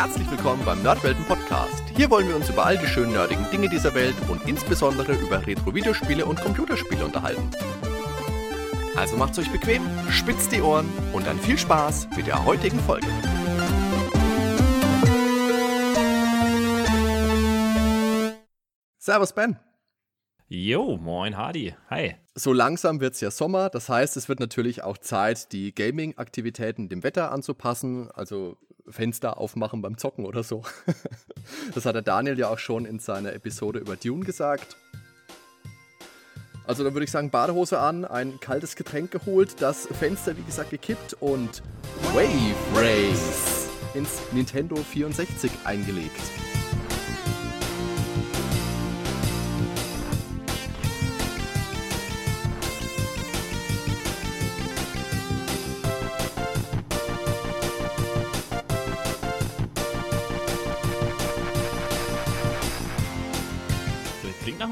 herzlich willkommen beim Nerdwelten Podcast. Hier wollen wir uns über all die schönen nerdigen Dinge dieser Welt und insbesondere über Retro-Videospiele und Computerspiele unterhalten. Also macht's euch bequem, spitzt die Ohren und dann viel Spaß mit der heutigen Folge. Servus Ben. Jo, moin Hardy. Hi. So langsam wird es ja Sommer, das heißt, es wird natürlich auch Zeit, die Gaming-Aktivitäten dem Wetter anzupassen, also Fenster aufmachen beim Zocken oder so. das hat der Daniel ja auch schon in seiner Episode über Dune gesagt. Also dann würde ich sagen, Badehose an, ein kaltes Getränk geholt, das Fenster wie gesagt gekippt und Wave Race ins Nintendo 64 eingelegt.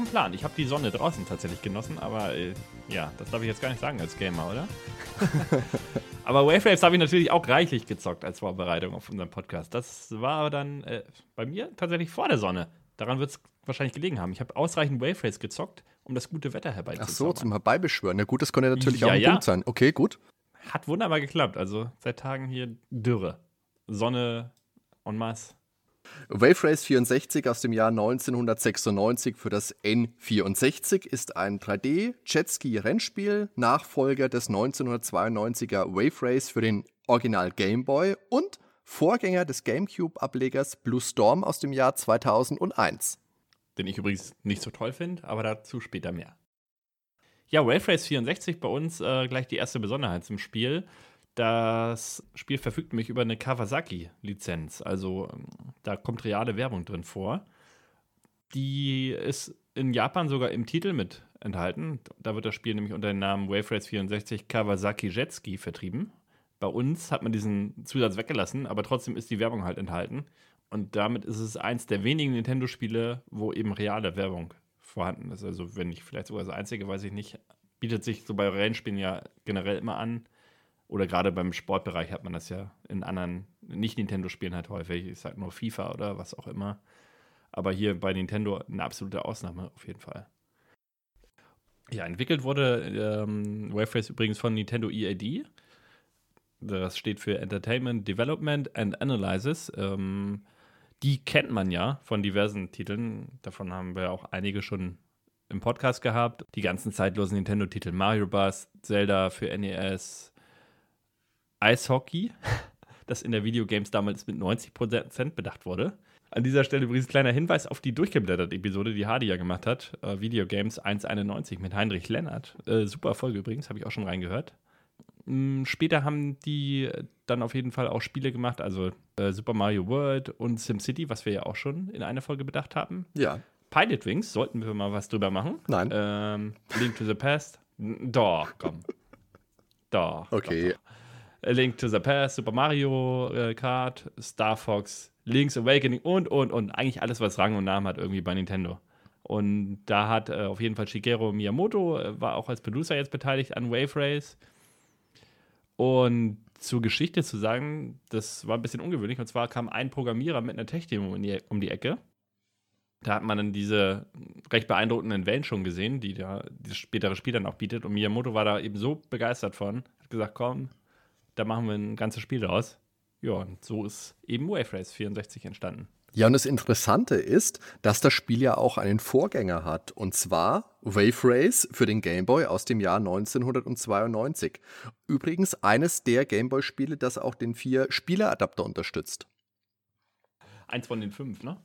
Plan. Ich habe die Sonne draußen tatsächlich genossen, aber äh, ja, das darf ich jetzt gar nicht sagen als Gamer, oder? aber Wave Race habe ich natürlich auch reichlich gezockt als Vorbereitung auf unseren Podcast. Das war aber dann äh, bei mir tatsächlich vor der Sonne. Daran wird es wahrscheinlich gelegen haben. Ich habe ausreichend Wave Race gezockt, um das gute Wetter herbeizuführen. Ach so, zum Herbeibeschwören. Na gut, das konnte natürlich ja, auch ein ja. Punkt sein. Okay, gut. Hat wunderbar geklappt. Also seit Tagen hier Dürre. Sonne en masse. Wave Race 64 aus dem Jahr 1996 für das N64 ist ein 3D-Jetski-Rennspiel, Nachfolger des 1992er Wave Race für den Original Game Boy und Vorgänger des GameCube-Ablegers Blue Storm aus dem Jahr 2001. Den ich übrigens nicht so toll finde, aber dazu später mehr. Ja, Wave Race 64 bei uns äh, gleich die erste Besonderheit zum Spiel. Das Spiel verfügt nämlich über eine Kawasaki-Lizenz. Also ähm, da kommt reale Werbung drin vor. Die ist in Japan sogar im Titel mit enthalten. Da wird das Spiel nämlich unter dem Namen Wave Race 64 Kawasaki Jetski vertrieben. Bei uns hat man diesen Zusatz weggelassen, aber trotzdem ist die Werbung halt enthalten. Und damit ist es eins der wenigen Nintendo-Spiele, wo eben reale Werbung vorhanden ist. Also, wenn nicht vielleicht sogar das einzige, weiß ich nicht. Bietet sich so bei Rennspielen ja generell immer an, oder gerade beim Sportbereich hat man das ja in anderen Nicht-Nintendo-Spielen halt häufig. Ich sag nur FIFA oder was auch immer. Aber hier bei Nintendo eine absolute Ausnahme auf jeden Fall. Ja, entwickelt wurde ähm, Wave Race übrigens von Nintendo EAD. Das steht für Entertainment Development and Analysis. Ähm, die kennt man ja von diversen Titeln. Davon haben wir auch einige schon im Podcast gehabt. Die ganzen zeitlosen Nintendo-Titel Mario Bros., Zelda für NES, Eishockey, das in der Videogames damals mit 90% bedacht wurde. An dieser Stelle übrigens kleiner Hinweis auf die durchgeblättert-Episode, die Hardy ja gemacht hat. Äh, Videogames 191 mit Heinrich Lennart. Äh, super Folge übrigens, habe ich auch schon reingehört. Ähm, später haben die dann auf jeden Fall auch Spiele gemacht, also äh, Super Mario World und SimCity, was wir ja auch schon in einer Folge bedacht haben. Ja. Pilot Wings, sollten wir mal was drüber machen. Nein. Ähm, Link to the Past. Doch, komm. Doch. Okay. Doch, doch. A Link to the Past, Super Mario äh, Kart, Star Fox, Link's Awakening und, und, und. Eigentlich alles, was Rang und Namen hat, irgendwie bei Nintendo. Und da hat äh, auf jeden Fall Shigeru Miyamoto, äh, war auch als Producer jetzt beteiligt an Wave Race. Und zur Geschichte zu sagen, das war ein bisschen ungewöhnlich. Und zwar kam ein Programmierer mit einer Tech-Demo um die Ecke. Da hat man dann diese recht beeindruckenden Wellen schon gesehen, die da das spätere Spiel dann auch bietet. Und Miyamoto war da eben so begeistert von, hat gesagt, komm, da machen wir ein ganzes Spiel draus. Ja, und so ist eben Wave Race 64 entstanden. Ja, und das Interessante ist, dass das Spiel ja auch einen Vorgänger hat. Und zwar Wave Race für den Game Boy aus dem Jahr 1992. Übrigens eines der Game Boy-Spiele, das auch den vier Spieleradapter unterstützt. Eins von den fünf, ne?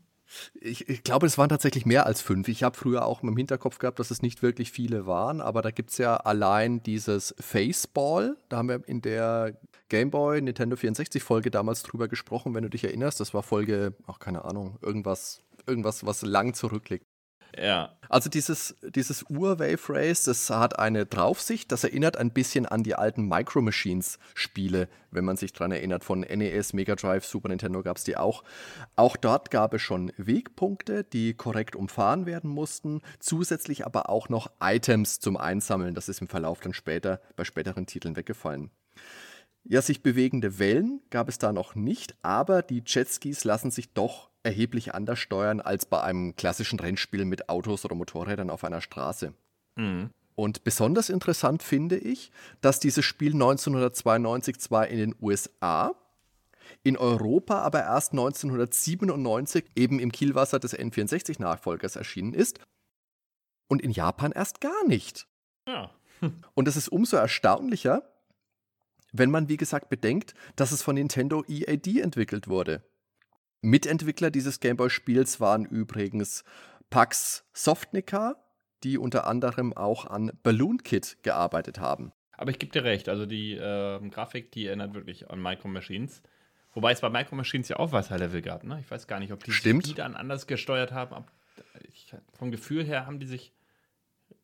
Ich, ich, glaube, es waren tatsächlich mehr als fünf. Ich habe früher auch im Hinterkopf gehabt, dass es nicht wirklich viele waren, aber da gibt es ja allein dieses Faceball. Da haben wir in der Game Boy Nintendo 64 Folge damals drüber gesprochen, wenn du dich erinnerst. Das war Folge, ach keine Ahnung, irgendwas, irgendwas, was lang zurückliegt. Ja. Also dieses, dieses Ur-Wave Race, das hat eine Draufsicht, das erinnert ein bisschen an die alten Micro Machines-Spiele, wenn man sich daran erinnert. Von NES, Mega Drive, Super Nintendo gab es die auch. Auch dort gab es schon Wegpunkte, die korrekt umfahren werden mussten, zusätzlich aber auch noch Items zum Einsammeln. Das ist im Verlauf dann später bei späteren Titeln weggefallen. Ja, sich bewegende Wellen gab es da noch nicht, aber die Jetskis lassen sich doch erheblich anders steuern als bei einem klassischen Rennspiel mit Autos oder Motorrädern auf einer Straße. Mhm. Und besonders interessant finde ich, dass dieses Spiel 1992 zwar in den USA, in Europa aber erst 1997 eben im Kielwasser des N64-Nachfolgers erschienen ist und in Japan erst gar nicht. Ja. und das ist umso erstaunlicher, wenn man, wie gesagt, bedenkt, dass es von Nintendo EAD entwickelt wurde. Mitentwickler dieses Gameboy-Spiels waren übrigens Pax Softnica, die unter anderem auch an Balloon Kit gearbeitet haben. Aber ich gebe dir recht, also die äh, Grafik, die erinnert wirklich an Micro Machines. Wobei es bei Micro Machines ja auch Wasserlevel gab, ne? Ich weiß gar nicht, ob die Stimmt. die dann anders gesteuert haben. Ich, vom Gefühl her haben die sich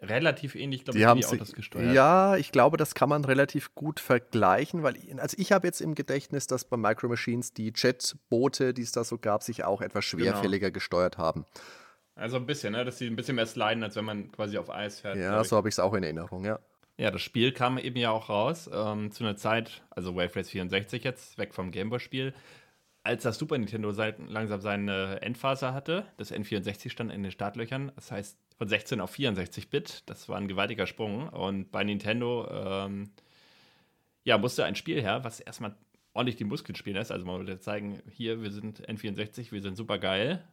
relativ ähnlich, glaube ich, haben die Autos gesteuert. Ja, ich glaube, das kann man relativ gut vergleichen, weil also ich habe jetzt im Gedächtnis, dass bei Micro Machines die Jetboote, die es da so gab, sich auch etwas genau. schwerfälliger genau. gesteuert haben. Also ein bisschen, ne? dass sie ein bisschen mehr sliden, als wenn man quasi auf Eis fährt. Ja, so habe ich es auch in Erinnerung, ja. Ja, das Spiel kam eben ja auch raus ähm, zu einer Zeit, also Wave Race 64 jetzt, weg vom Gameboy-Spiel, als das Super Nintendo langsam seine Endphase hatte. Das N64 stand in den Startlöchern, das heißt von 16 auf 64 Bit. Das war ein gewaltiger Sprung. Und bei Nintendo ähm, ja, musste ein Spiel her, was erstmal ordentlich die Muskeln spielen lässt. Also man wollte zeigen, hier, wir sind N64, wir sind super geil.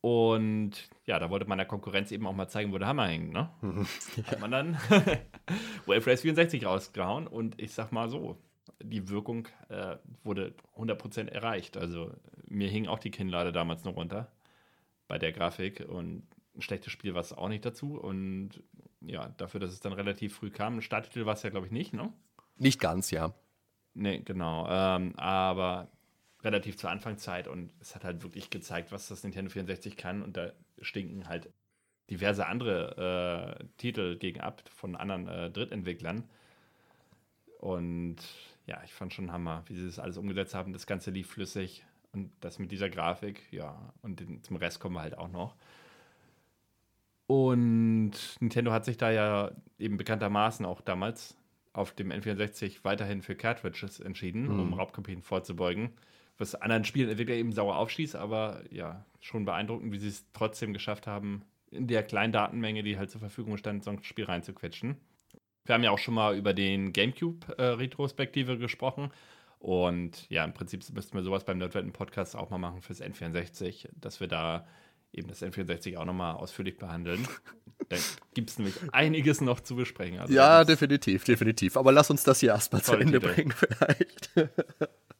Und ja, da wollte man der Konkurrenz eben auch mal zeigen, wo der Hammer hängt. Ne? ja. Hat man dann Wave Race 64 rausgehauen und ich sag mal so, die Wirkung äh, wurde 100% erreicht. Also mir hing auch die Kinnlade damals noch runter bei der Grafik und ein schlechtes Spiel war es auch nicht dazu. Und ja, dafür, dass es dann relativ früh kam, ein Starttitel war es ja, glaube ich, nicht, ne? Nicht ganz, ja. Nee, genau. Ähm, aber relativ zur Anfangszeit und es hat halt wirklich gezeigt, was das Nintendo 64 kann. Und da stinken halt diverse andere äh, Titel gegen ab von anderen äh, Drittentwicklern. Und ja, ich fand schon Hammer, wie sie das alles umgesetzt haben. Das Ganze lief flüssig und das mit dieser Grafik, ja. Und den, zum Rest kommen wir halt auch noch. Und Nintendo hat sich da ja eben bekanntermaßen auch damals auf dem N64 weiterhin für Cartridges entschieden, mhm. um Raubkopien vorzubeugen. Was anderen Spielentwickler eben sauer aufschießt, aber ja, schon beeindruckend, wie sie es trotzdem geschafft haben, in der kleinen Datenmenge, die halt zur Verfügung stand, so ein Spiel reinzuquetschen. Wir haben ja auch schon mal über den GameCube-Retrospektive äh, gesprochen. Und ja, im Prinzip müssten wir sowas beim Nerdwetten-Podcast auch mal machen fürs N64, dass wir da eben das N64 auch nochmal ausführlich behandeln. da gibt es nämlich einiges noch zu besprechen. Also ja, definitiv, definitiv. Aber lass uns das hier erstmal zu Ende Titel. bringen, vielleicht.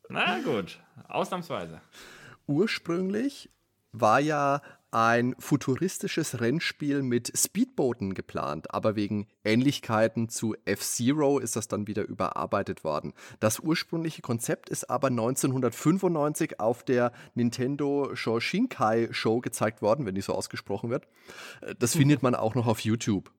Na gut, ausnahmsweise. Ursprünglich war ja ein futuristisches Rennspiel mit Speedbooten geplant, aber wegen Ähnlichkeiten zu F-Zero ist das dann wieder überarbeitet worden. Das ursprüngliche Konzept ist aber 1995 auf der Nintendo Shoshinkai Show gezeigt worden, wenn die so ausgesprochen wird. Das findet man auch noch auf YouTube.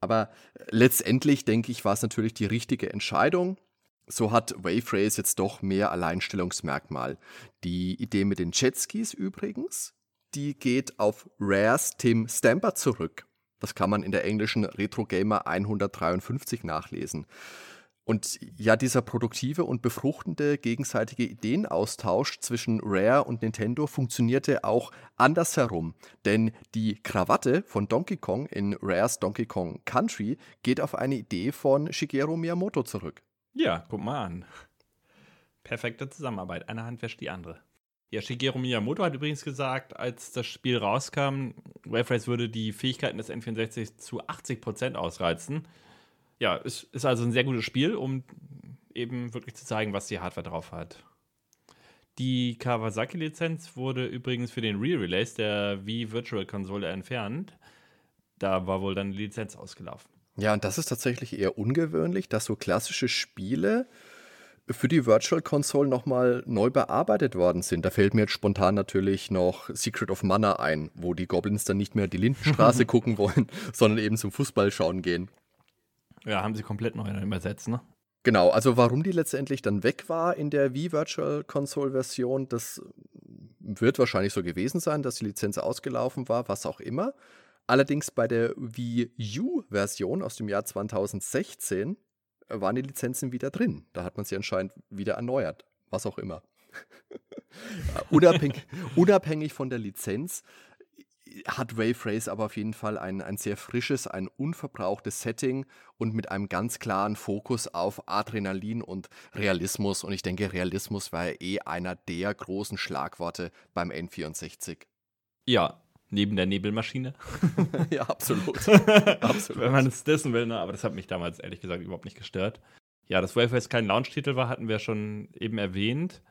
Aber letztendlich denke ich, war es natürlich die richtige Entscheidung. So hat Wave Race jetzt doch mehr Alleinstellungsmerkmal. Die Idee mit den Jetskis übrigens, die geht auf Rares Tim Stamper zurück. Das kann man in der englischen Retro Gamer 153 nachlesen. Und ja, dieser produktive und befruchtende gegenseitige Ideenaustausch zwischen Rare und Nintendo funktionierte auch andersherum. Denn die Krawatte von Donkey Kong in Rares Donkey Kong Country geht auf eine Idee von Shigeru Miyamoto zurück. Ja, guck mal an. Perfekte Zusammenarbeit. Eine Hand wäscht die andere. Ja, Shigeru Miyamoto hat übrigens gesagt, als das Spiel rauskam, Wave Race würde die Fähigkeiten des N64 zu 80% ausreizen. Ja, es ist also ein sehr gutes Spiel, um eben wirklich zu zeigen, was die Hardware drauf hat. Die Kawasaki-Lizenz wurde übrigens für den Re-Release der Wii Virtual Console entfernt. Da war wohl dann die Lizenz ausgelaufen. Ja, und das ist tatsächlich eher ungewöhnlich, dass so klassische Spiele für die Virtual Console nochmal neu bearbeitet worden sind. Da fällt mir jetzt spontan natürlich noch Secret of Mana ein, wo die Goblins dann nicht mehr die Lindenstraße gucken wollen, sondern eben zum Fußball schauen gehen. Ja, haben sie komplett neu übersetzt, ne? Genau, also warum die letztendlich dann weg war in der Wii Virtual Console Version, das wird wahrscheinlich so gewesen sein, dass die Lizenz ausgelaufen war, was auch immer. Allerdings bei der Wii U-Version aus dem Jahr 2016 waren die Lizenzen wieder drin. Da hat man sie anscheinend wieder erneuert. Was auch immer. unabhängig, unabhängig von der Lizenz hat Wave Race aber auf jeden Fall ein, ein sehr frisches, ein unverbrauchtes Setting und mit einem ganz klaren Fokus auf Adrenalin und Realismus. Und ich denke, Realismus war ja eh einer der großen Schlagworte beim N64. Ja, neben der Nebelmaschine. ja, absolut. absolut. Wenn man es dessen will, ne? aber das hat mich damals ehrlich gesagt überhaupt nicht gestört. Ja, dass Race kein Launch-Titel war, hatten wir schon eben erwähnt.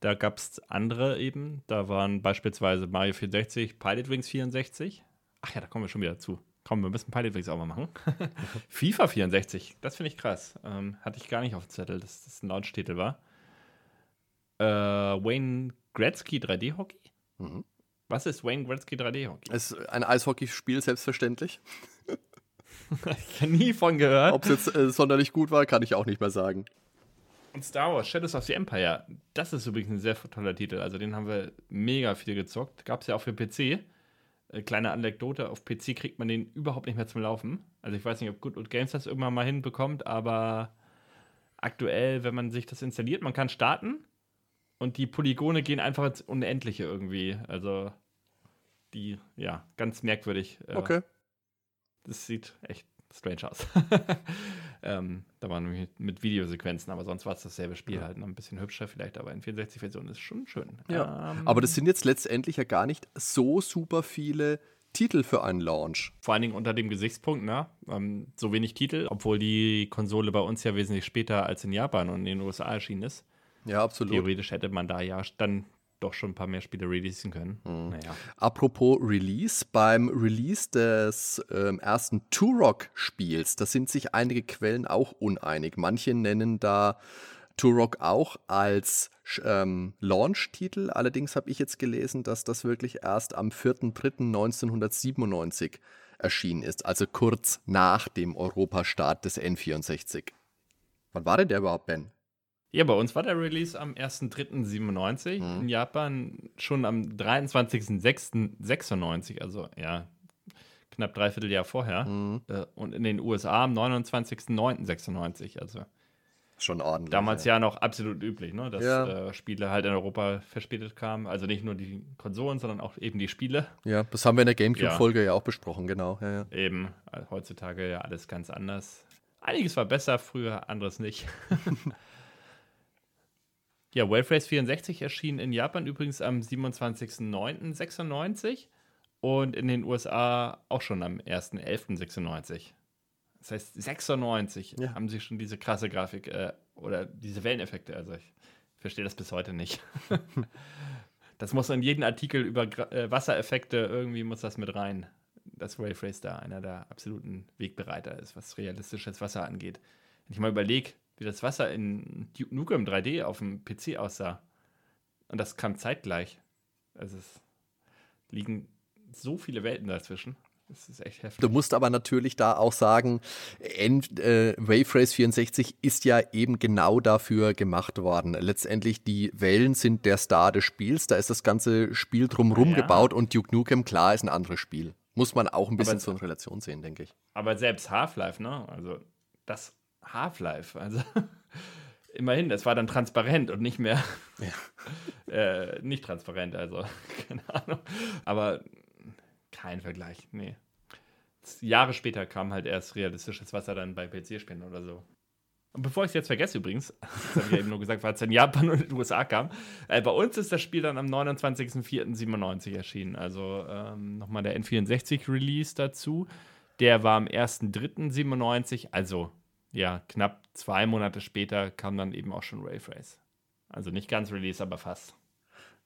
Da gab es andere eben. Da waren beispielsweise Mario 64, Pilot Wings 64. Ach ja, da kommen wir schon wieder zu. Komm, wir müssen Pilot Wings auch mal machen. FIFA 64, das finde ich krass. Ähm, hatte ich gar nicht auf dem Zettel, dass das ein Launch-Titel war. Äh, Wayne Gretzky 3D-Hockey? Mhm. Was ist Wayne Gretzky 3D-Hockey? Es ist ein Eishockeyspiel, selbstverständlich. ich habe nie von gehört. Ob es jetzt äh, sonderlich gut war, kann ich auch nicht mehr sagen. Und Star Wars Shadows of the Empire, das ist übrigens ein sehr toller Titel. Also den haben wir mega viel gezockt. Gab es ja auch für PC. Äh, kleine Anekdote, auf PC kriegt man den überhaupt nicht mehr zum Laufen. Also ich weiß nicht, ob Good Old Games das irgendwann mal hinbekommt, aber aktuell, wenn man sich das installiert, man kann starten und die Polygone gehen einfach ins Unendliche irgendwie. Also die, ja, ganz merkwürdig. Äh, okay. Das sieht echt strange aus. ähm, da waren wir mit Videosequenzen, aber sonst war es dasselbe Spiel ja. halt. Noch ein bisschen hübscher vielleicht, aber in 64-Version ist schon schön. Ja. Ähm, aber das sind jetzt letztendlich ja gar nicht so super viele Titel für einen Launch. Vor allen Dingen unter dem Gesichtspunkt, ne? Ähm, so wenig Titel, obwohl die Konsole bei uns ja wesentlich später als in Japan und in den USA erschienen ist. Ja, absolut. Theoretisch hätte man da ja dann doch schon ein paar mehr Spiele releasen können. Mhm. Naja. Apropos Release, beim Release des ähm, ersten Turok-Spiels, da sind sich einige Quellen auch uneinig. Manche nennen da Turok auch als ähm, Launch-Titel. Allerdings habe ich jetzt gelesen, dass das wirklich erst am 4.3.1997 erschienen ist, also kurz nach dem Europastart des N64. Wann war denn der überhaupt, Ben? Ja, bei uns war der Release am 1.3.97, mhm. in Japan schon am 23.06.96, also ja, knapp dreiviertel Jahr vorher. Mhm. Äh, und in den USA am 29.09.96, also schon ordentlich. Damals ja, ja noch absolut üblich, ne? dass ja. äh, Spiele halt in Europa verspätet kamen. Also nicht nur die Konsolen, sondern auch eben die Spiele. Ja, das haben wir in der GameCube-Folge ja. ja. auch besprochen, genau. Eben, also heutzutage ja alles ganz anders. Einiges war besser früher, anderes nicht. Ja, Wave Race 64 erschien in Japan übrigens am 27.09.96 und in den USA auch schon am 1.11.96. Das heißt, 96 ja. haben sie schon diese krasse Grafik äh, oder diese Welleneffekte. Also ich verstehe das bis heute nicht. das muss in jeden Artikel über äh, Wassereffekte irgendwie muss das mit rein. Dass Wave Race da einer der absoluten Wegbereiter ist, was realistisches Wasser angeht. Wenn ich mal überlege, wie das Wasser in Duke Nukem 3D auf dem PC aussah. Und das kam zeitgleich. Also es liegen so viele Welten dazwischen. Das ist echt heftig. Du musst aber natürlich da auch sagen, N äh, Wave Race 64 ist ja eben genau dafür gemacht worden. Letztendlich die Wellen sind der Star des Spiels. Da ist das ganze Spiel drumherum ja. gebaut und Duke Nukem, klar, ist ein anderes Spiel. Muss man auch ein bisschen aber, so in Relation sehen, denke ich. Aber selbst Half-Life, ne? Also das Half-Life. Also immerhin, es war dann transparent und nicht mehr ja. äh, nicht transparent, also keine Ahnung. Aber kein Vergleich, nee. Jahre später kam halt erst realistisches Wasser dann bei PC-Spielen oder so. Und bevor ich es jetzt vergesse übrigens, das habe ich ja eben nur gesagt, weil es in Japan und in den USA kam, äh, bei uns ist das Spiel dann am 29.04.97 erschienen. Also ähm, nochmal der N64-Release dazu. Der war am 1.03.97, also ja, knapp zwei Monate später kam dann eben auch schon Wave Race. Also nicht ganz Release, aber fast.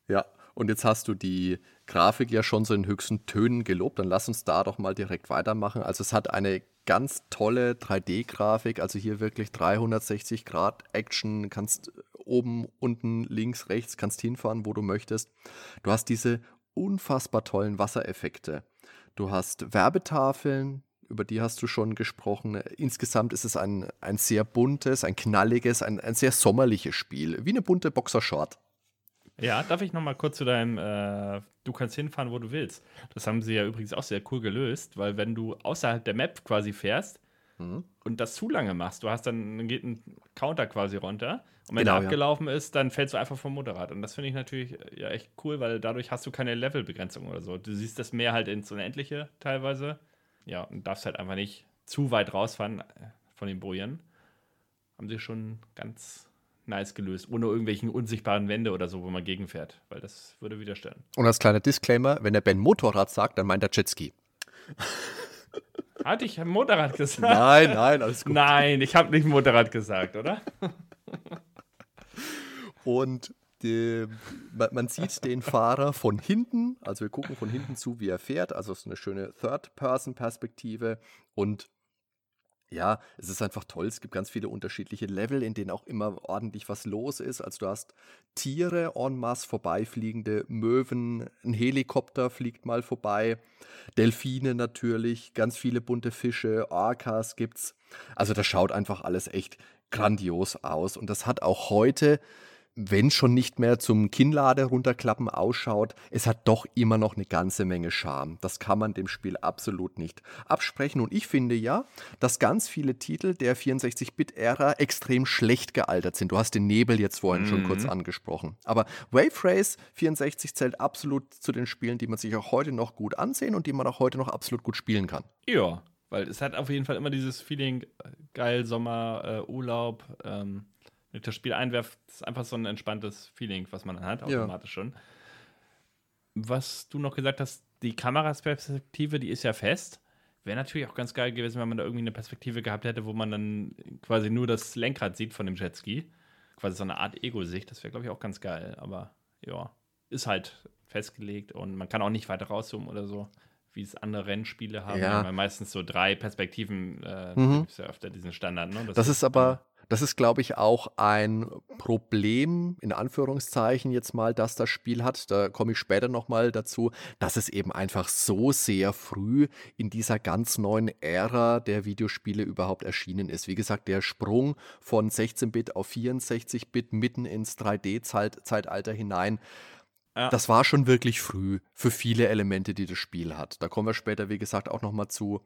Ja, und jetzt hast du die Grafik ja schon so in höchsten Tönen gelobt. Dann lass uns da doch mal direkt weitermachen. Also es hat eine ganz tolle 3D-Grafik, also hier wirklich 360 Grad Action, kannst oben, unten, links, rechts, kannst hinfahren, wo du möchtest. Du hast diese unfassbar tollen Wassereffekte. Du hast Werbetafeln, über die hast du schon gesprochen. Insgesamt ist es ein, ein sehr buntes, ein knalliges, ein, ein sehr sommerliches Spiel, wie eine bunte Boxershort. Ja, darf ich noch mal kurz zu deinem, äh, du kannst hinfahren, wo du willst. Das haben sie ja übrigens auch sehr cool gelöst, weil wenn du außerhalb der Map quasi fährst, mhm. und das zu lange machst, du hast dann, dann geht ein Counter quasi runter und wenn Genau, der ja. abgelaufen ist, dann fällst du einfach vom Motorrad. Und das finde ich natürlich äh, ja echt cool, weil dadurch hast du keine Levelbegrenzung oder so. Du siehst das Meer halt ins Unendliche teilweise. Ja, und darfst halt einfach nicht zu weit rausfahren äh, von den Bojen. Haben sie schon ganz nice gelöst, ohne irgendwelchen unsichtbaren Wände oder so, wo man gegenfährt, weil das würde wieder stören. Und als kleiner Disclaimer, wenn der Ben Motorrad sagt, dann meint er Jetski. Hatte ich Motorrad gesagt? Nein, nein, alles gut. Nein, ich habe nicht Motorrad gesagt, oder? Und die, man, sieht den Fahrer von hinten, also wir gucken von hinten zu, wie er fährt, also so eine schöne Third-Person-Perspektive und ja, es ist einfach toll. Es gibt ganz viele unterschiedliche Level, in denen auch immer ordentlich was los ist. Also du hast Tiere en masse vorbeifliegende, Möwen, ein Helikopter fliegt mal vorbei, Delfine natürlich, ganz viele bunte Fische, Orcas gibt's. Also das schaut einfach alles echt grandios aus. Und das hat auch heute wenn schon nicht mehr zum Kinnlade runterklappen ausschaut, es hat doch immer noch eine ganze Menge Charme. Das kann man dem Spiel absolut nicht absprechen. Und ich finde ja, dass ganz viele Titel der 64-Bit-Ära extrem schlecht gealtert sind. Du hast den Nebel jetzt vorhin schon kurz angesprochen. Aber Wave Race 64 zählt absolut zu den Spielen, die man sich auch heute noch gut ansehen und die man auch heute noch absolut gut spielen kann. Ja, weil es hat auf jeden Fall immer dieses Feeling, äh, geil, Sommer, äh, Urlaub, ähm, wenn ich das Spiel einwerft, ist einfach so ein entspanntes Feeling, was man dann hat, Ja. automatisch schon. Was du noch gesagt hast, die Kamerasperspektive, die ist ja fest. Wäre natürlich auch ganz geil gewesen, wenn man da irgendwie eine Perspektive gehabt hätte, wo man dann quasi nur das Lenkrad sieht von dem Jetski. Quasi so eine Art Ego-Sicht. Das wäre, glaube ich, auch ganz geil. Aber ja, ist halt festgelegt und man kann auch nicht weiter rauszoomen oder so, wie es andere Rennspiele haben. Ja. Ja meistens so drei Perspektiven. Äh, Mhm. Ist ja öfter diesen Standard. Ne? Das ist aber, das ist, glaube ich, auch ein Problem, in Anführungszeichen jetzt mal, dass das Spiel hat. Da komme ich später nochmal dazu, dass es eben einfach so sehr früh in dieser ganz neuen Ära der Videospiele überhaupt erschienen ist. Wie gesagt, der Sprung von 16-Bit auf 64-Bit mitten ins 3D-Zeitalter hinein. Ja. Das war schon wirklich früh für viele Elemente, die das Spiel hat. Da kommen wir später, wie gesagt, auch nochmal zu.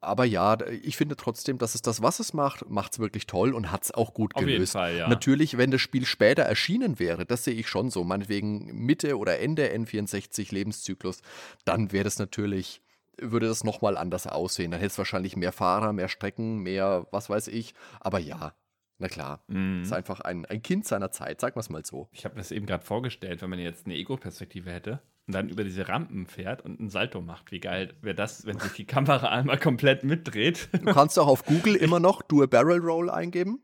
Aber ja, ich finde trotzdem, dass es das, was es macht, macht es wirklich toll und hat es auch gut Auf jeden gelöst. Fall, ja. Natürlich, wenn das Spiel später erschienen wäre, das sehe ich schon so, meinetwegen Mitte oder Ende N64 Lebenszyklus, dann wäre das natürlich, würde das nochmal anders aussehen. Dann hätte es wahrscheinlich mehr Fahrer, mehr Strecken, mehr was weiß ich. Aber ja, na klar, Mhm. ist einfach ein, ein Kind seiner Zeit, sagen wir es mal so. Ich habe mir das eben gerade vorgestellt, wenn man jetzt eine Ego-Perspektive hätte und dann über diese Rampen fährt und einen Salto macht. Wie geil wäre das, wenn sich die Kamera einmal komplett mitdreht? Du kannst auch auf Google immer noch Do a Barrel Roll eingeben.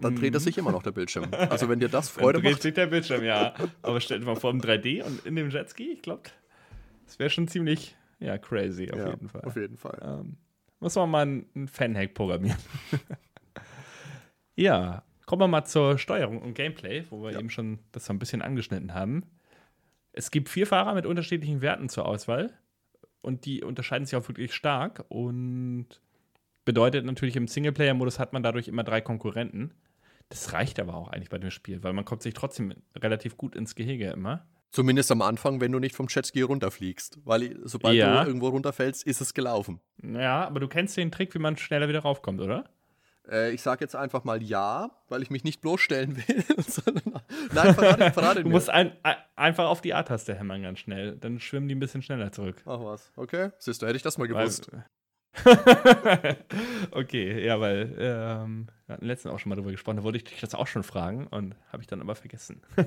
Dann dreht er sich immer noch der Bildschirm. Also wenn dir das Freude Mhm. dann dreht macht. sich der Bildschirm, ja. Aber stell dir mal vor, im 3D und in dem Jetski, ich glaube, das wäre schon ziemlich, ja, crazy auf ja, jeden Fall. Auf jeden Fall. Ähm, muss man mal einen einen Fan-Hack programmieren. ja, kommen wir mal zur Steuerung und Gameplay, wo wir Ja. eben schon das so ein bisschen angeschnitten haben. Es gibt vier Fahrer mit unterschiedlichen Werten zur Auswahl und die unterscheiden sich auch wirklich stark und bedeutet natürlich im Singleplayer-Modus hat man dadurch immer drei Konkurrenten. Das reicht aber auch eigentlich bei dem Spiel, weil man kommt sich trotzdem relativ gut ins Gehege immer. Zumindest am Anfang, wenn du nicht vom Jetski runterfliegst. Weil sobald Ja. du irgendwo runterfällst, ist es gelaufen. Ja, aber du kennst den Trick, wie man schneller wieder raufkommt, oder? Äh, ich sage jetzt einfach mal ja, weil ich mich nicht bloßstellen will. sondern- Nein, verrate, verrate Du mir. musst ein, ein, einfach auf die A-Taste hämmern ganz schnell. Dann schwimmen die ein bisschen schneller zurück. Ach was, okay. Siehst du, hätte ich das mal gewusst. Weil, okay, ja, weil ähm, wir hatten letztens auch schon mal drüber gesprochen, da wollte ich dich das auch schon fragen und habe ich dann aber vergessen. Du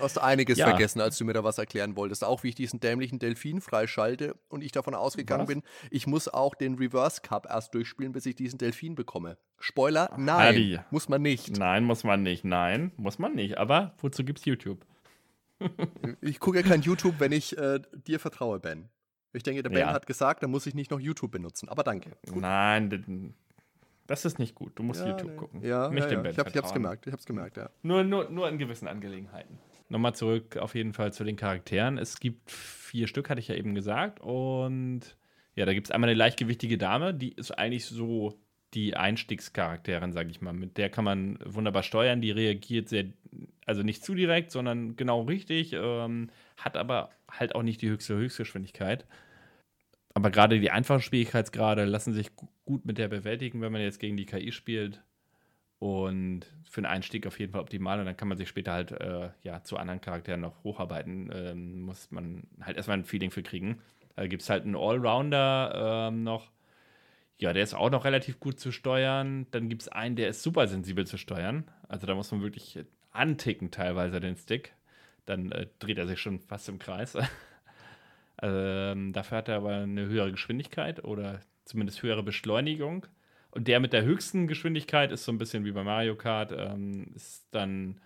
hast einiges Ja. vergessen, als du mir da was erklären wolltest. Auch wie ich diesen dämlichen Delfin freischalte und ich davon ausgegangen Was? bin, ich muss auch den Reverse Cup erst durchspielen, bis ich diesen Delfin bekomme. Spoiler, Adi. nein, muss man nicht. Nein, muss man nicht. Nein, muss man nicht. Aber wozu gibt's YouTube? Ich gucke ja kein YouTube, wenn ich äh, dir vertraue, Ben. Ich denke, der Ben Ja. hat gesagt, dann muss ich nicht noch YouTube benutzen. Aber danke. Nein, d- das ist nicht gut. Du musst Ja, YouTube nee. gucken. Ja, nicht ja, dem ja. Ich, hab, ich hab's gemerkt, ich hab's gemerkt, ja. Nur, nur, nur in gewissen Angelegenheiten. Nochmal zurück auf jeden Fall zu den Charakteren. Es gibt vier Stück, hatte ich ja eben gesagt. Und ja, da gibt es einmal eine leichtgewichtige Dame, die ist eigentlich so die Einstiegscharakterin, sage ich mal. Mit der kann man wunderbar steuern. Die reagiert sehr, also nicht zu direkt, sondern genau richtig. Ähm, hat aber halt auch nicht die höchste Höchstgeschwindigkeit. Aber gerade die einfachen Schwierigkeitsgrade lassen sich gut mit der bewältigen, wenn man jetzt gegen die KI spielt. Und für einen Einstieg auf jeden Fall optimal. Und dann kann man sich später halt äh, ja, zu anderen Charakteren noch hocharbeiten. Ähm, muss man halt erstmal ein Feeling für kriegen. Da gibt es halt einen Allrounder ähm, noch. Ja, der ist auch noch relativ gut zu steuern. Dann gibt es einen, der ist super sensibel zu steuern. Also da muss man wirklich anticken teilweise den Stick. Dann äh, dreht er sich schon fast im Kreis. ähm, dafür hat er aber eine höhere Geschwindigkeit oder zumindest höhere Beschleunigung. Und der mit der höchsten Geschwindigkeit ist so ein bisschen wie bei Mario Kart, ähm, ist dann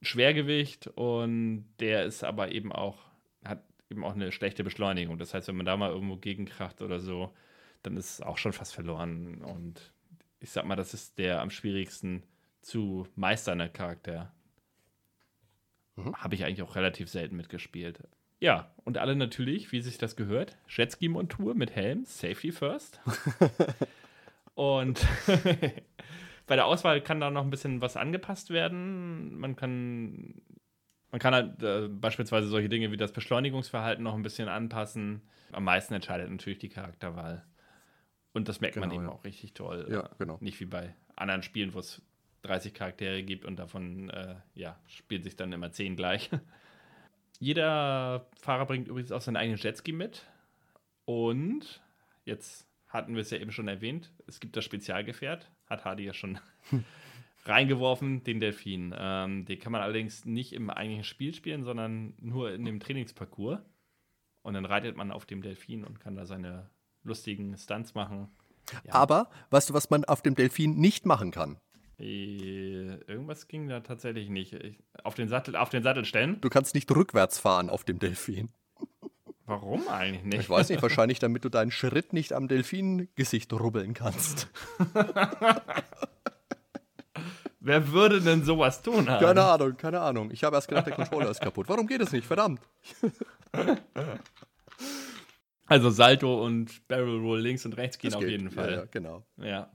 Schwergewicht und der ist aber eben auch, hat eben auch eine schlechte Beschleunigung. Das heißt, wenn man da mal irgendwo gegenkracht oder so, dann ist es auch schon fast verloren. Und ich sag mal, das ist der am schwierigsten zu meisternde Charakter. Mhm. Habe ich eigentlich auch relativ selten mitgespielt. Ja, und alle natürlich, wie sich das gehört, Jetski-Montur mit Helm, Safety First. Und bei der Auswahl kann da noch ein bisschen was angepasst werden. Man kann, man kann halt äh, beispielsweise solche Dinge wie das Beschleunigungsverhalten noch ein bisschen anpassen. Am meisten entscheidet natürlich die Charakterwahl. Und das merkt genau, man eben ja. auch richtig toll. Ja, genau. Nicht wie bei anderen Spielen, wo es 30 Charaktere gibt und davon äh, ja, spielt sich dann immer 10 gleich. Jeder Fahrer bringt übrigens auch seinen eigenen Jetski mit. Und jetzt hatten wir es ja eben schon erwähnt, es gibt das Spezialgefährt, hat Hardy ja schon reingeworfen, den Delfin. Ähm, den kann man allerdings nicht im eigentlichen Spiel spielen, sondern nur in dem Trainingsparcours. Und dann reitet man auf dem Delfin und kann da seine lustigen Stunts machen. Ja. Aber weißt du, was man auf dem Delfin nicht machen kann? Äh, irgendwas ging da tatsächlich nicht. Ich, auf, den Sattel, auf den Sattel stellen? Du kannst nicht rückwärts fahren auf dem Delfin. Warum eigentlich nicht? Ich weiß nicht, wahrscheinlich damit du deinen Schritt nicht am Delfingesicht rubbeln kannst. Wer würde denn sowas tun? Haben? Keine Ahnung, keine Ahnung. Ich habe erst gedacht, der Controller ist kaputt. Warum geht es nicht? Verdammt. Also Salto und Barrel Roll links und rechts gehen das auf geht. jeden Fall. Ja, ja, genau. Ja.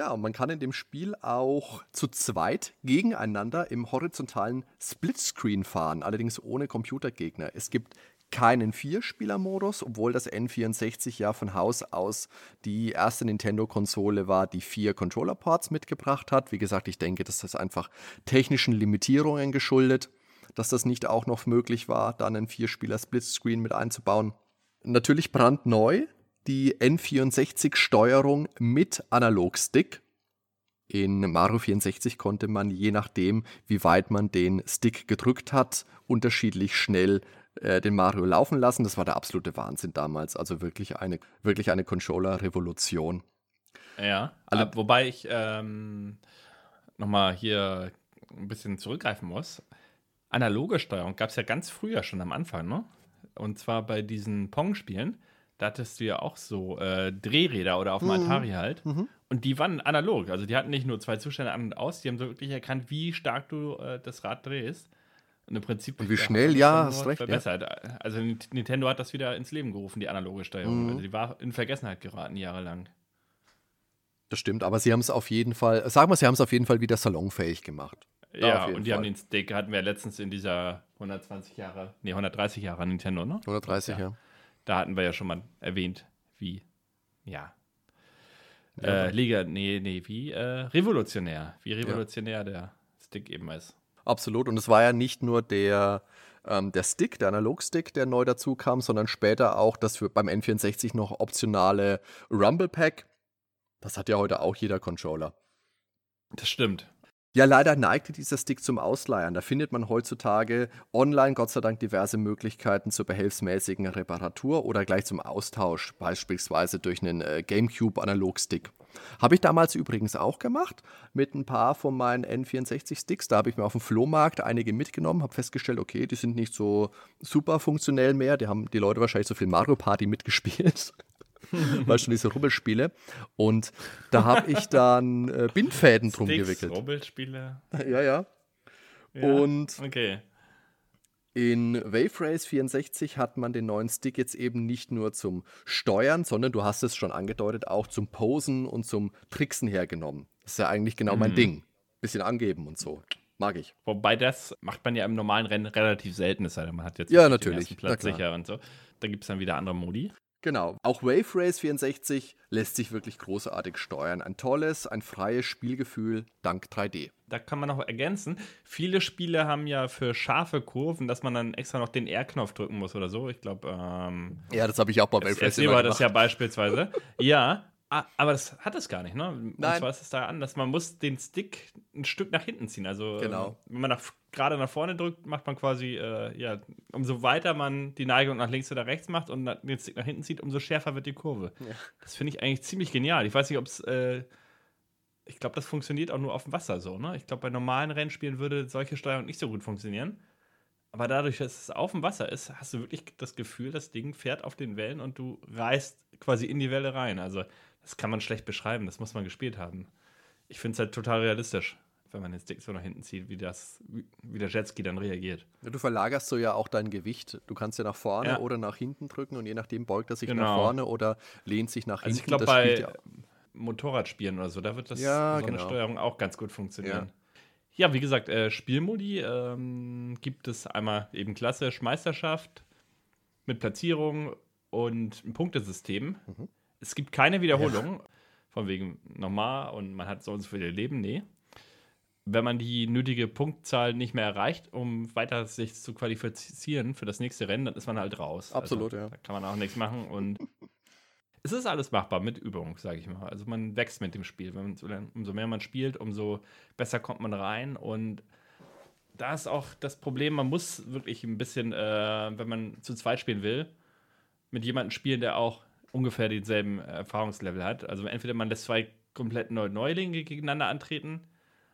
Ja, und man kann in dem Spiel auch zu zweit gegeneinander im horizontalen Splitscreen fahren, allerdings ohne Computergegner. Es gibt keinen Vierspieler-Modus, obwohl das N64 ja von Haus aus die erste Nintendo-Konsole war, die vier Controller-Ports mitgebracht hat. Wie gesagt, ich denke, das ist einfach technischen Limitierungen geschuldet, dass das nicht auch noch möglich war, dann einen Vierspieler-Splitscreen mit einzubauen. Natürlich brandneu die N64-Steuerung mit Analogstick. In Mario 64 konnte man je nachdem, wie weit man den Stick gedrückt hat, unterschiedlich schnell äh, den Mario laufen lassen. Das war der absolute Wahnsinn damals. Also wirklich eine, wirklich eine Controller-Revolution. Ja, Alle, äh, wobei ich ähm, nochmal hier ein bisschen zurückgreifen muss. Analoge Steuerung gab es ja ganz früher schon am Anfang, ne? Und zwar bei diesen Pong-Spielen. Da hattest du ja auch so äh, Drehräder oder auf dem mhm. Atari halt. Mhm. Und die waren analog. Also die hatten nicht nur zwei Zustände an und aus, die haben so wirklich erkannt, wie stark du äh, das Rad drehst. Und im Prinzip. Und wie schnell, ja, hast recht. Verbessert. Ja. Also Nintendo hat das wieder ins Leben gerufen, die analoge Steuerung. Mhm. Also die war in Vergessenheit geraten, jahrelang. Das stimmt, aber sie haben es auf jeden Fall, sagen wir, sie haben es auf jeden Fall wieder salonfähig gemacht. Da ja, und die Fall. haben den Stick, hatten wir letztens in dieser 120 Jahre, nee, 130 Jahre Nintendo, ne? 130, ja. ja. Da hatten wir ja schon mal erwähnt, wie, ja. ja äh, Liga, nee, nee, wie äh, revolutionär, wie revolutionär ja. der Stick eben ist. Absolut. Und es war ja nicht nur der, ähm, der Stick, der Analogstick, der neu dazu kam, sondern später auch das für beim N64 noch optionale Rumble Pack. Das hat ja heute auch jeder Controller. Das stimmt. Ja, leider neigte dieser Stick zum Ausleihen. Da findet man heutzutage online Gott sei Dank diverse Möglichkeiten zur behelfsmäßigen Reparatur oder gleich zum Austausch, beispielsweise durch einen äh, GameCube Analogstick. Habe ich damals übrigens auch gemacht mit ein paar von meinen N64-Sticks. Da habe ich mir auf dem Flohmarkt einige mitgenommen, habe festgestellt, okay, die sind nicht so super funktionell mehr. Die haben die Leute wahrscheinlich so viel Mario Party mitgespielt. weil schon diese Rubbelspiele. Und da habe ich dann äh, Bindfäden drum Sticks, gewickelt. Rubbelspiele? Ja, ja. ja und okay. in Wave Race 64 hat man den neuen Stick jetzt eben nicht nur zum Steuern, sondern du hast es schon angedeutet, auch zum Posen und zum Tricksen hergenommen. Das ist ja eigentlich genau mhm. mein Ding. Bisschen angeben und so. Mag ich. Wobei das macht man ja im normalen Rennen relativ selten, es sei denn, man hat jetzt ja, natürlich. den Platz sicher und so. Da gibt es dann wieder andere Modi. Genau. Auch Wave Race 64 lässt sich wirklich großartig steuern. Ein tolles, ein freies Spielgefühl dank 3D. Da kann man noch ergänzen. Viele Spiele haben ja für scharfe Kurven, dass man dann extra noch den R-Knopf drücken muss oder so. Ich glaube, ähm, ja, das habe ich auch bei Wave Race immer das ja beispielsweise. ja, aber das hat es gar nicht, ne? Und Nein. zwar ist es da anders. Man muss den Stick ein Stück nach hinten ziehen. Also, genau. wenn man nach, gerade nach vorne drückt, macht man quasi, äh, ja, umso weiter man die Neigung nach links oder rechts macht und den Stick nach hinten zieht, umso schärfer wird die Kurve. Ja. Das finde ich eigentlich ziemlich genial. Ich weiß nicht, ob es, äh, ich glaube, das funktioniert auch nur auf dem Wasser so, ne? Ich glaube, bei normalen Rennspielen würde solche Steuerung nicht so gut funktionieren. Aber dadurch, dass es auf dem Wasser ist, hast du wirklich das Gefühl, das Ding fährt auf den Wellen und du reißt quasi in die Welle rein. Also, das kann man schlecht beschreiben, das muss man gespielt haben. Ich finde es halt total realistisch, wenn man den Stick so nach hinten zieht, wie, das, wie der Jetski dann reagiert. Ja, du verlagerst so ja auch dein Gewicht. Du kannst ja nach vorne ja. oder nach hinten drücken und je nachdem beugt er sich genau. nach vorne oder lehnt sich nach also hinten. Ich glaube, bei ja Motorradspielen oder so, da wird das ja, so genau. eine Steuerung auch ganz gut funktionieren. Ja, wie gesagt, äh, Spielmodi ähm, gibt es einmal eben klassisch Meisterschaft mit Platzierung und ein Punktesystem. Mhm. Es gibt keine Wiederholung, ja. von wegen normal und man hat so und so viele Leben. Nee. Wenn man die nötige Punktzahl nicht mehr erreicht, um weiter sich zu qualifizieren für das nächste Rennen, dann ist man halt raus. Absolut, also, ja. Da kann man auch nichts machen und es ist alles machbar mit Übung, sage ich mal. Also man wächst mit dem Spiel. Man, umso mehr man spielt, umso besser kommt man rein und da ist auch das Problem, man muss wirklich ein bisschen, äh, wenn man zu zweit spielen will, mit jemandem spielen, der auch ungefähr denselben Erfahrungslevel hat. Also entweder man lässt zwei komplett Neulinge gegeneinander antreten,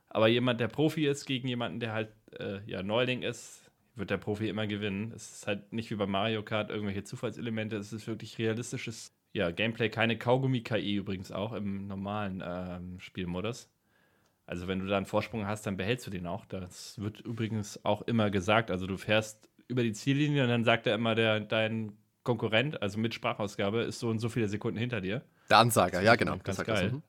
aber jemand, der Profi ist, gegen jemanden, der halt äh, ja, Neuling ist, wird der Profi immer gewinnen. Es ist halt nicht wie bei Mario Kart irgendwelche Zufallselemente, es ist wirklich realistisches ja, Gameplay, keine Kaugummi-KI übrigens auch im normalen ähm, Spielmodus. Also wenn du da einen Vorsprung hast, dann behältst du den auch. Das wird übrigens auch immer gesagt. Also du fährst über die Ziellinie und dann sagt er immer, der, dein Konkurrent, also mit Sprachausgabe, ist so und so viele Sekunden hinter dir. Der Ansager, ja, genau. Ganz geil. Mhm.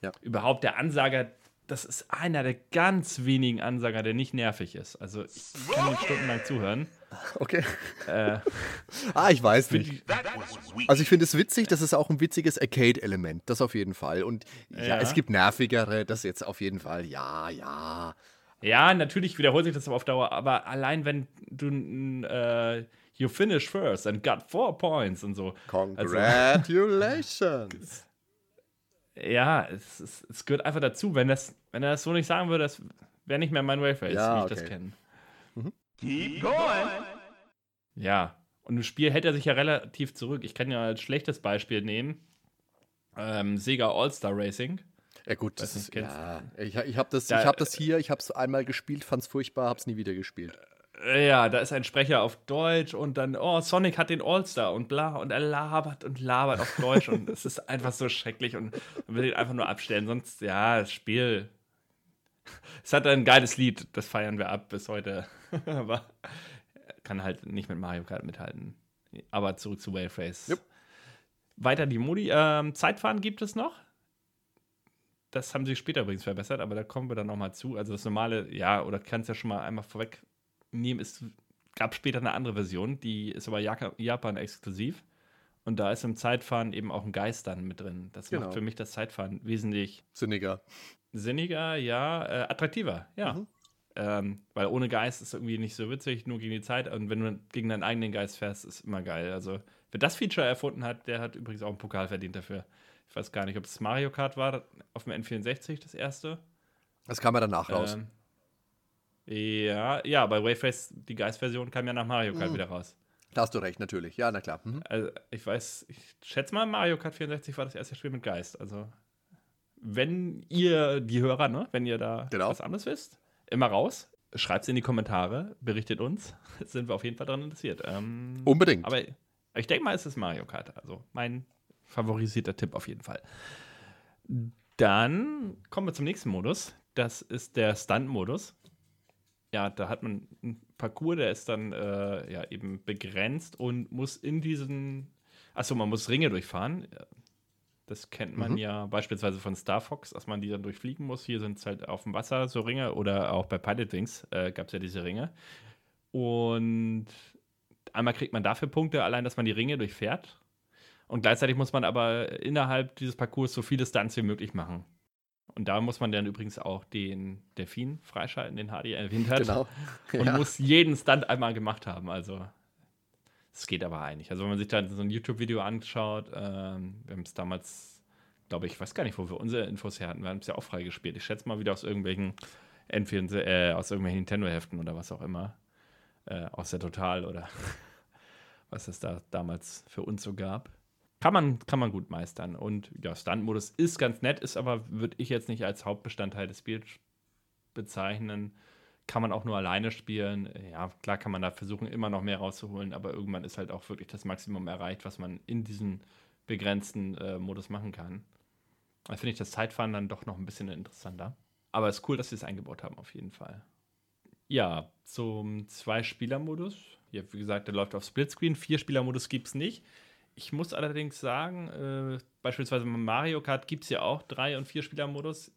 Ja. Überhaupt der Ansager, das ist einer der ganz wenigen Ansager, der nicht nervig ist. Also ich kann ihm stundenlang zuhören. Okay. Äh, ah, ich weiß nicht. Also ich finde es witzig, das ist auch ein witziges Arcade-Element, das auf jeden Fall. Und ja, ja, es gibt nervigere, das jetzt auf jeden Fall, ja, ja. Ja, natürlich wiederholt sich das auf Dauer, aber allein wenn du äh, you finish first and got four points und so. Congratulations. Also, ja, es, es, es, gehört einfach dazu. Wenn, das, wenn er das so nicht sagen würde, das wäre nicht mehr mein Wayface, ja, wie ich okay. das kenne. Mhm. Keep going. Ja, und im Spiel hält er sich ja relativ zurück. Ich kann ja als schlechtes Beispiel nehmen ähm, Sega All-Star Racing. Ja gut, das ist, ja, ich, ich habe das, da, hab das hier, ich habe es einmal gespielt, fand es furchtbar, habe es nie wieder gespielt. Ja, da ist ein Sprecher auf Deutsch und dann, oh, Sonic hat den All-Star und bla und er labert und labert auf Deutsch und es ist einfach so schrecklich und man will ihn einfach nur abstellen. Sonst, ja, das Spiel. Es hat ein geiles Lied, das feiern wir ab bis heute. Aber kann halt nicht mit Mario Kart mithalten. Aber zurück zu Wave Race. Yep. Weiter die Modi. Ähm, Zeitfahren gibt es noch. Das haben sie später übrigens verbessert, aber da kommen wir dann nochmal zu. Also das normale, ja, oder kannst ja schon mal einmal vorweg nehmen, es gab später eine andere Version, die ist aber Japan exklusiv. Und da ist im Zeitfahren eben auch ein Geist dann mit drin. Das genau. macht für mich das Zeitfahren wesentlich sinniger. Sinniger, ja, äh, attraktiver, ja. Mhm. Ähm, weil ohne Geist ist irgendwie nicht so witzig, nur gegen die Zeit. Und wenn du gegen deinen eigenen Geist fährst, ist immer geil. Also, wer das Feature erfunden hat, der hat übrigens auch einen Pokal verdient dafür. Ich weiß gar nicht, ob es Mario Kart war, auf dem N64 das erste. Das kam ja danach raus. Ja, ja, bei Wave Race, die Geist-Version kam ja nach Mario Kart mhm. wieder raus. Da hast du recht, natürlich. Ja, na klar. Mhm. Also, ich weiß, ich schätze mal, Mario Kart 64 war das erste Spiel mit Geist. Also, wenn ihr, die Hörer, ne, wenn ihr da genau. was anderes wisst, immer raus. Schreibt es in die Kommentare, berichtet uns. Sind wir auf jeden Fall daran interessiert. Ähm, Unbedingt. Aber ich denke mal, es ist Mario Kart. Also mein favorisierter Tipp auf jeden Fall. Dann kommen wir zum nächsten Modus. Das ist der Stunt-Modus ja, da hat man einen Parcours, der ist dann äh, ja eben begrenzt und muss in diesen, achso, man muss Ringe durchfahren. Das kennt man mhm. ja beispielsweise von Star Fox, dass man die dann durchfliegen muss. Hier sind es halt auf dem Wasser so Ringe oder auch bei Pilot Wings äh, gab es ja diese Ringe. Und einmal kriegt man dafür Punkte, allein, dass man die Ringe durchfährt. Und gleichzeitig muss man aber innerhalb dieses Parcours so viele Stunts wie möglich machen. Und da muss man dann übrigens auch den Delfin freischalten, den Hardy erwähnt hat. Genau. Und ja. muss jeden Stunt einmal gemacht haben. Also, es geht aber eigentlich. Also, wenn man sich da so ein YouTube-Video anschaut, ähm, wir haben es damals, glaube ich, weiß gar nicht, wo wir unsere Infos her hatten. Wir haben es ja auch freigespielt. Ich schätze mal wieder aus irgendwelchen N4, äh, aus irgendwelchen Nintendo-Heften oder was auch immer. Äh, aus der Total oder was es da damals für uns so gab. Kann man, kann man gut meistern. Und ja, Stunt-Modus ist ganz nett, ist aber, würde ich jetzt nicht als Hauptbestandteil des Spiels bezeichnen. Kann man auch nur alleine spielen. Ja, klar kann man da versuchen, immer noch mehr rauszuholen, aber irgendwann ist halt auch wirklich das Maximum erreicht, was man in diesem begrenzten äh, Modus machen kann. Da finde ich das Zeitfahren dann doch noch ein bisschen interessanter. Aber es ist cool, dass sie es eingebaut haben, auf jeden Fall. Ja, zum Zwei-Spieler-Modus. Wie gesagt, der läuft auf Splitscreen. Vier-Spieler-Modus gibt es nicht. Ich muss allerdings sagen, äh, beispielsweise bei Mario Kart gibt es ja auch Drei- und Vier-Spieler-Modus.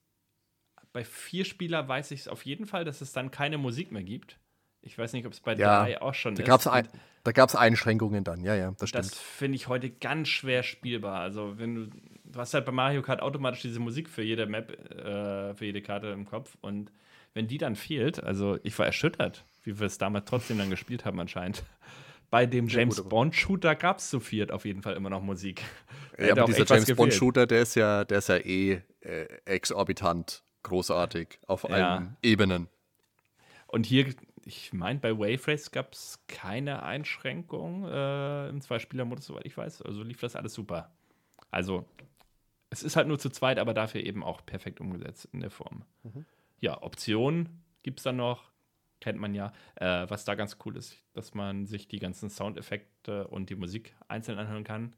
Bei Vier-Spieler weiß ich es auf jeden Fall, dass es dann keine Musik mehr gibt. Ich weiß nicht, ob es bei ja, drei auch schon da ist. Ein, da gab es Einschränkungen dann, ja, ja, das stimmt. Das finde ich heute ganz schwer spielbar. Also, wenn du, du hast halt bei Mario Kart automatisch diese Musik für jede Map, äh, für jede Karte im Kopf und wenn die dann fehlt, also ich war erschüttert, wie wir es damals trotzdem dann gespielt haben anscheinend bei dem James Bond Shooter gab es zu viert auf jeden Fall immer noch Musik. Ja, aber dieser James Bond Shooter, der ist ja, der ist ja eh äh, exorbitant großartig auf allen ja. Ebenen. Und hier, ich meine, bei Wave Race gab es keine Einschränkung äh, im Zwei-Spieler-Modus, soweit ich weiß. Also lief das alles super. Also, es ist halt nur zu zweit, aber dafür eben auch perfekt umgesetzt in der Form. Mhm. Ja, Optionen gibt es dann noch kennt man ja. Äh, was da ganz cool ist, dass man sich die ganzen Soundeffekte und die Musik einzeln anhören kann.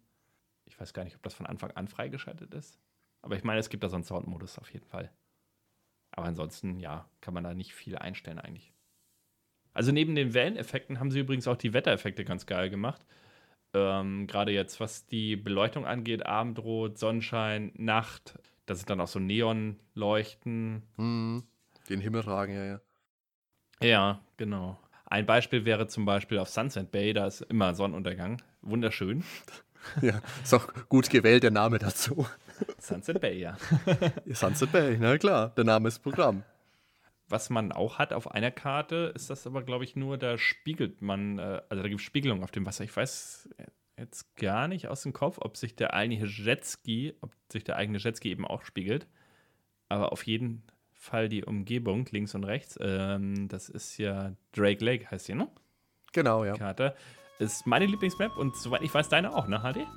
Ich weiß gar nicht, ob das von Anfang an freigeschaltet ist. Aber ich meine, es gibt da so einen Soundmodus auf jeden Fall. Aber ansonsten, ja, kann man da nicht viel einstellen eigentlich. Also neben den Welleneffekten haben sie übrigens auch die Wettereffekte ganz geil gemacht. Ähm, Gerade jetzt, was die Beleuchtung angeht, Abendrot, Sonnenschein, Nacht, da sind dann auch so Neonleuchten. Mhm. Den Himmel ragen, ja, ja. Ja, genau. Ein Beispiel wäre zum Beispiel auf Sunset Bay, da ist immer Sonnenuntergang. Wunderschön. Ja, ist auch gut gewählt, der Name dazu. Sunset Bay, ja. Sunset Bay, na klar, der Name ist Programm. Was man auch hat auf einer Karte, ist das aber, glaube ich, nur, da spiegelt man, äh, also da gibt es Spiegelung auf dem Wasser. Ich weiß jetzt gar nicht aus dem Kopf, ob sich der eigene Jetski, ob sich der eigene Jetski eben auch spiegelt. Aber auf jeden Fall Fall die Umgebung, links und rechts. Ähm, das ist ja Drake Lake, heißt sie, ne? Genau, ja. Karte. Ist meine Lieblingsmap und soweit ich weiß, deine auch, ne, HD?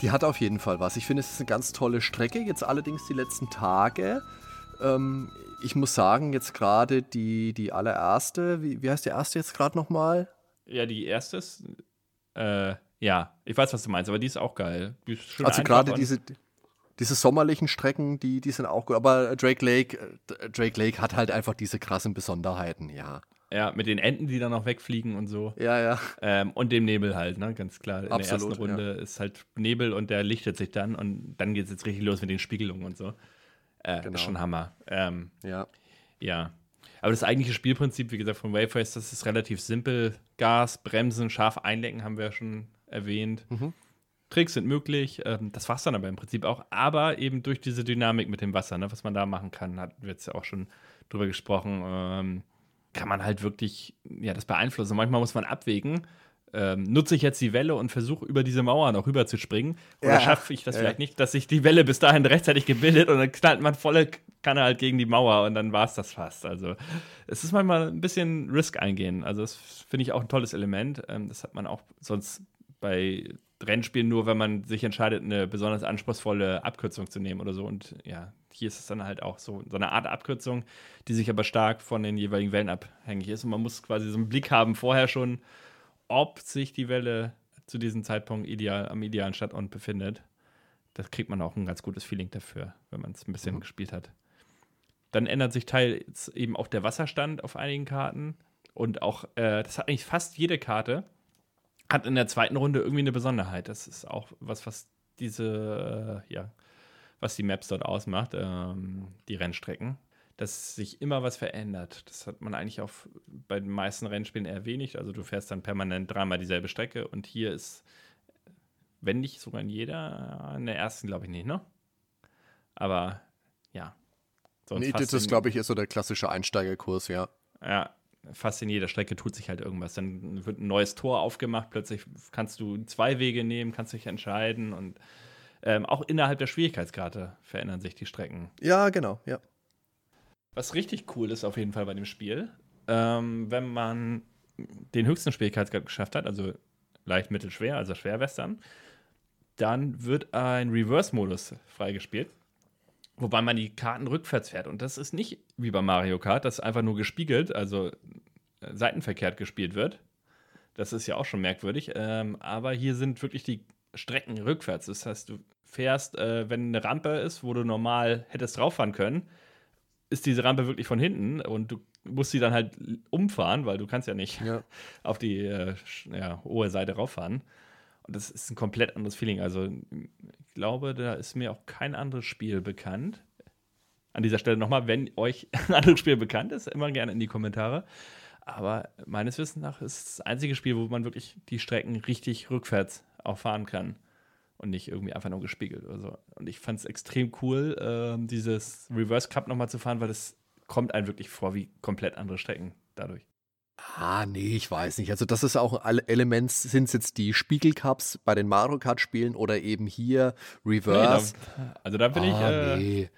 Die hat auf jeden Fall was. Ich finde, es ist eine ganz tolle Strecke. Jetzt allerdings die letzten Tage. Ähm, ich muss sagen, jetzt gerade die, die allererste, wie, wie heißt die erste jetzt gerade nochmal? Ja, die erste ist, äh, ja, ich weiß, was du meinst, aber die ist auch geil. Ist also gerade diese, diese sommerlichen Strecken, die, die sind auch gut. Aber Drake Lake, äh, Drake Lake hat halt einfach diese krassen Besonderheiten, ja. Ja, mit den Enten, die dann noch wegfliegen und so. Ja, ja. Ähm, und dem Nebel halt, ne, ganz klar. In Absolut, der ersten Runde ja. ist halt Nebel und der lichtet sich dann und dann geht es jetzt richtig los mit den Spiegelungen und so. Äh, genau. Ist schon Hammer. Ähm, ja. Ja. Aber das eigentliche Spielprinzip, wie gesagt, von Wave Race, das ist relativ simpel. Gas, Bremsen, scharf einlenken, haben wir ja schon erwähnt. Mhm. Tricks sind möglich. Ähm, das war es dann aber im Prinzip auch. Aber eben durch diese Dynamik mit dem Wasser, ne, was man da machen kann, wir jetzt ja auch schon drüber gesprochen, ähm, kann man halt wirklich ja, das beeinflussen. Manchmal muss man abwägen. Ähm, nutze ich jetzt die Welle und versuche über diese Mauer noch rüber zu springen? Oder ja, schaffe ich das ja. vielleicht nicht, dass sich die Welle bis dahin rechtzeitig gebildet und dann knallt man volle Kanne halt gegen die Mauer und dann war es das fast. Also es ist manchmal ein bisschen Risk eingehen. Also das finde ich auch ein tolles Element. Ähm, das hat man auch sonst bei Rennspiel nur, wenn man sich entscheidet, eine besonders anspruchsvolle Abkürzung zu nehmen oder so. Und ja, hier ist es dann halt auch so, so eine Art Abkürzung, die sich aber stark von den jeweiligen Wellen abhängig ist. Und man muss quasi so einen Blick haben vorher schon, ob sich die Welle zu diesem Zeitpunkt ideal, am idealen Standort befindet. Das kriegt man auch ein ganz gutes Feeling dafür, wenn man es ein bisschen mhm. gespielt hat. Dann ändert sich teils eben auch der Wasserstand auf einigen Karten. Und auch, äh, das hat eigentlich fast jede Karte hat in der zweiten Runde irgendwie eine Besonderheit. Das ist auch was, was diese, äh, ja, was die Maps dort ausmacht, ähm, die Rennstrecken, dass sich immer was verändert. Das hat man eigentlich auch bei den meisten Rennspielen eher wenig. Also du fährst dann permanent dreimal dieselbe Strecke und hier ist Wenn nicht sogar in jeder, in der ersten glaube ich nicht, ne? Aber ja. Sonst nee, das ist, glaube ich, ist so der klassische Einsteigerkurs, ja. Ja, fast in jeder Strecke tut sich halt irgendwas. Dann wird ein neues Tor aufgemacht, plötzlich kannst du zwei Wege nehmen, kannst dich entscheiden und ähm, auch innerhalb der Schwierigkeitskarte verändern sich die Strecken. Ja, genau, ja. Was richtig cool ist auf jeden Fall bei dem Spiel, ähm, wenn man den höchsten Schwierigkeitsgrad geschafft hat, also leicht, mittel, schwer, also Schwerwestern, dann wird ein Reverse-Modus freigespielt, wobei man die Karten rückwärts fährt. Und das ist nicht wie bei Mario Kart, das einfach nur gespiegelt, also äh, seitenverkehrt gespielt wird. Das ist ja auch schon merkwürdig. Ähm, aber hier sind wirklich die Strecken rückwärts. Das heißt, du fährst, äh, wenn eine Rampe ist, wo du normal hättest drauffahren können, ist diese Rampe wirklich von hinten und du musst sie dann halt umfahren, weil du kannst ja nicht ja. auf die äh, ja, hohe Seite rauffahren. Und das ist ein komplett anderes Feeling. Also ich glaube, da ist mir auch kein anderes Spiel bekannt. An dieser Stelle nochmal, wenn euch ein anderes Spiel bekannt ist, immer gerne in die Kommentare. Aber meines Wissens nach ist das einzige Spiel, wo man wirklich die Strecken richtig rückwärts auch fahren kann und nicht irgendwie einfach nur gespiegelt oder so. Und ich fand es extrem cool, äh, dieses Reverse Cup nochmal zu fahren, weil es kommt einem wirklich vor wie komplett andere Strecken dadurch. Ah, nee, ich weiß nicht. Also, das ist auch ein Element, sind es jetzt die Spiegelcups bei den Mario Kart-Spielen oder eben hier Reverse? Nee, da, also, da bin ah, ich. Äh, nee.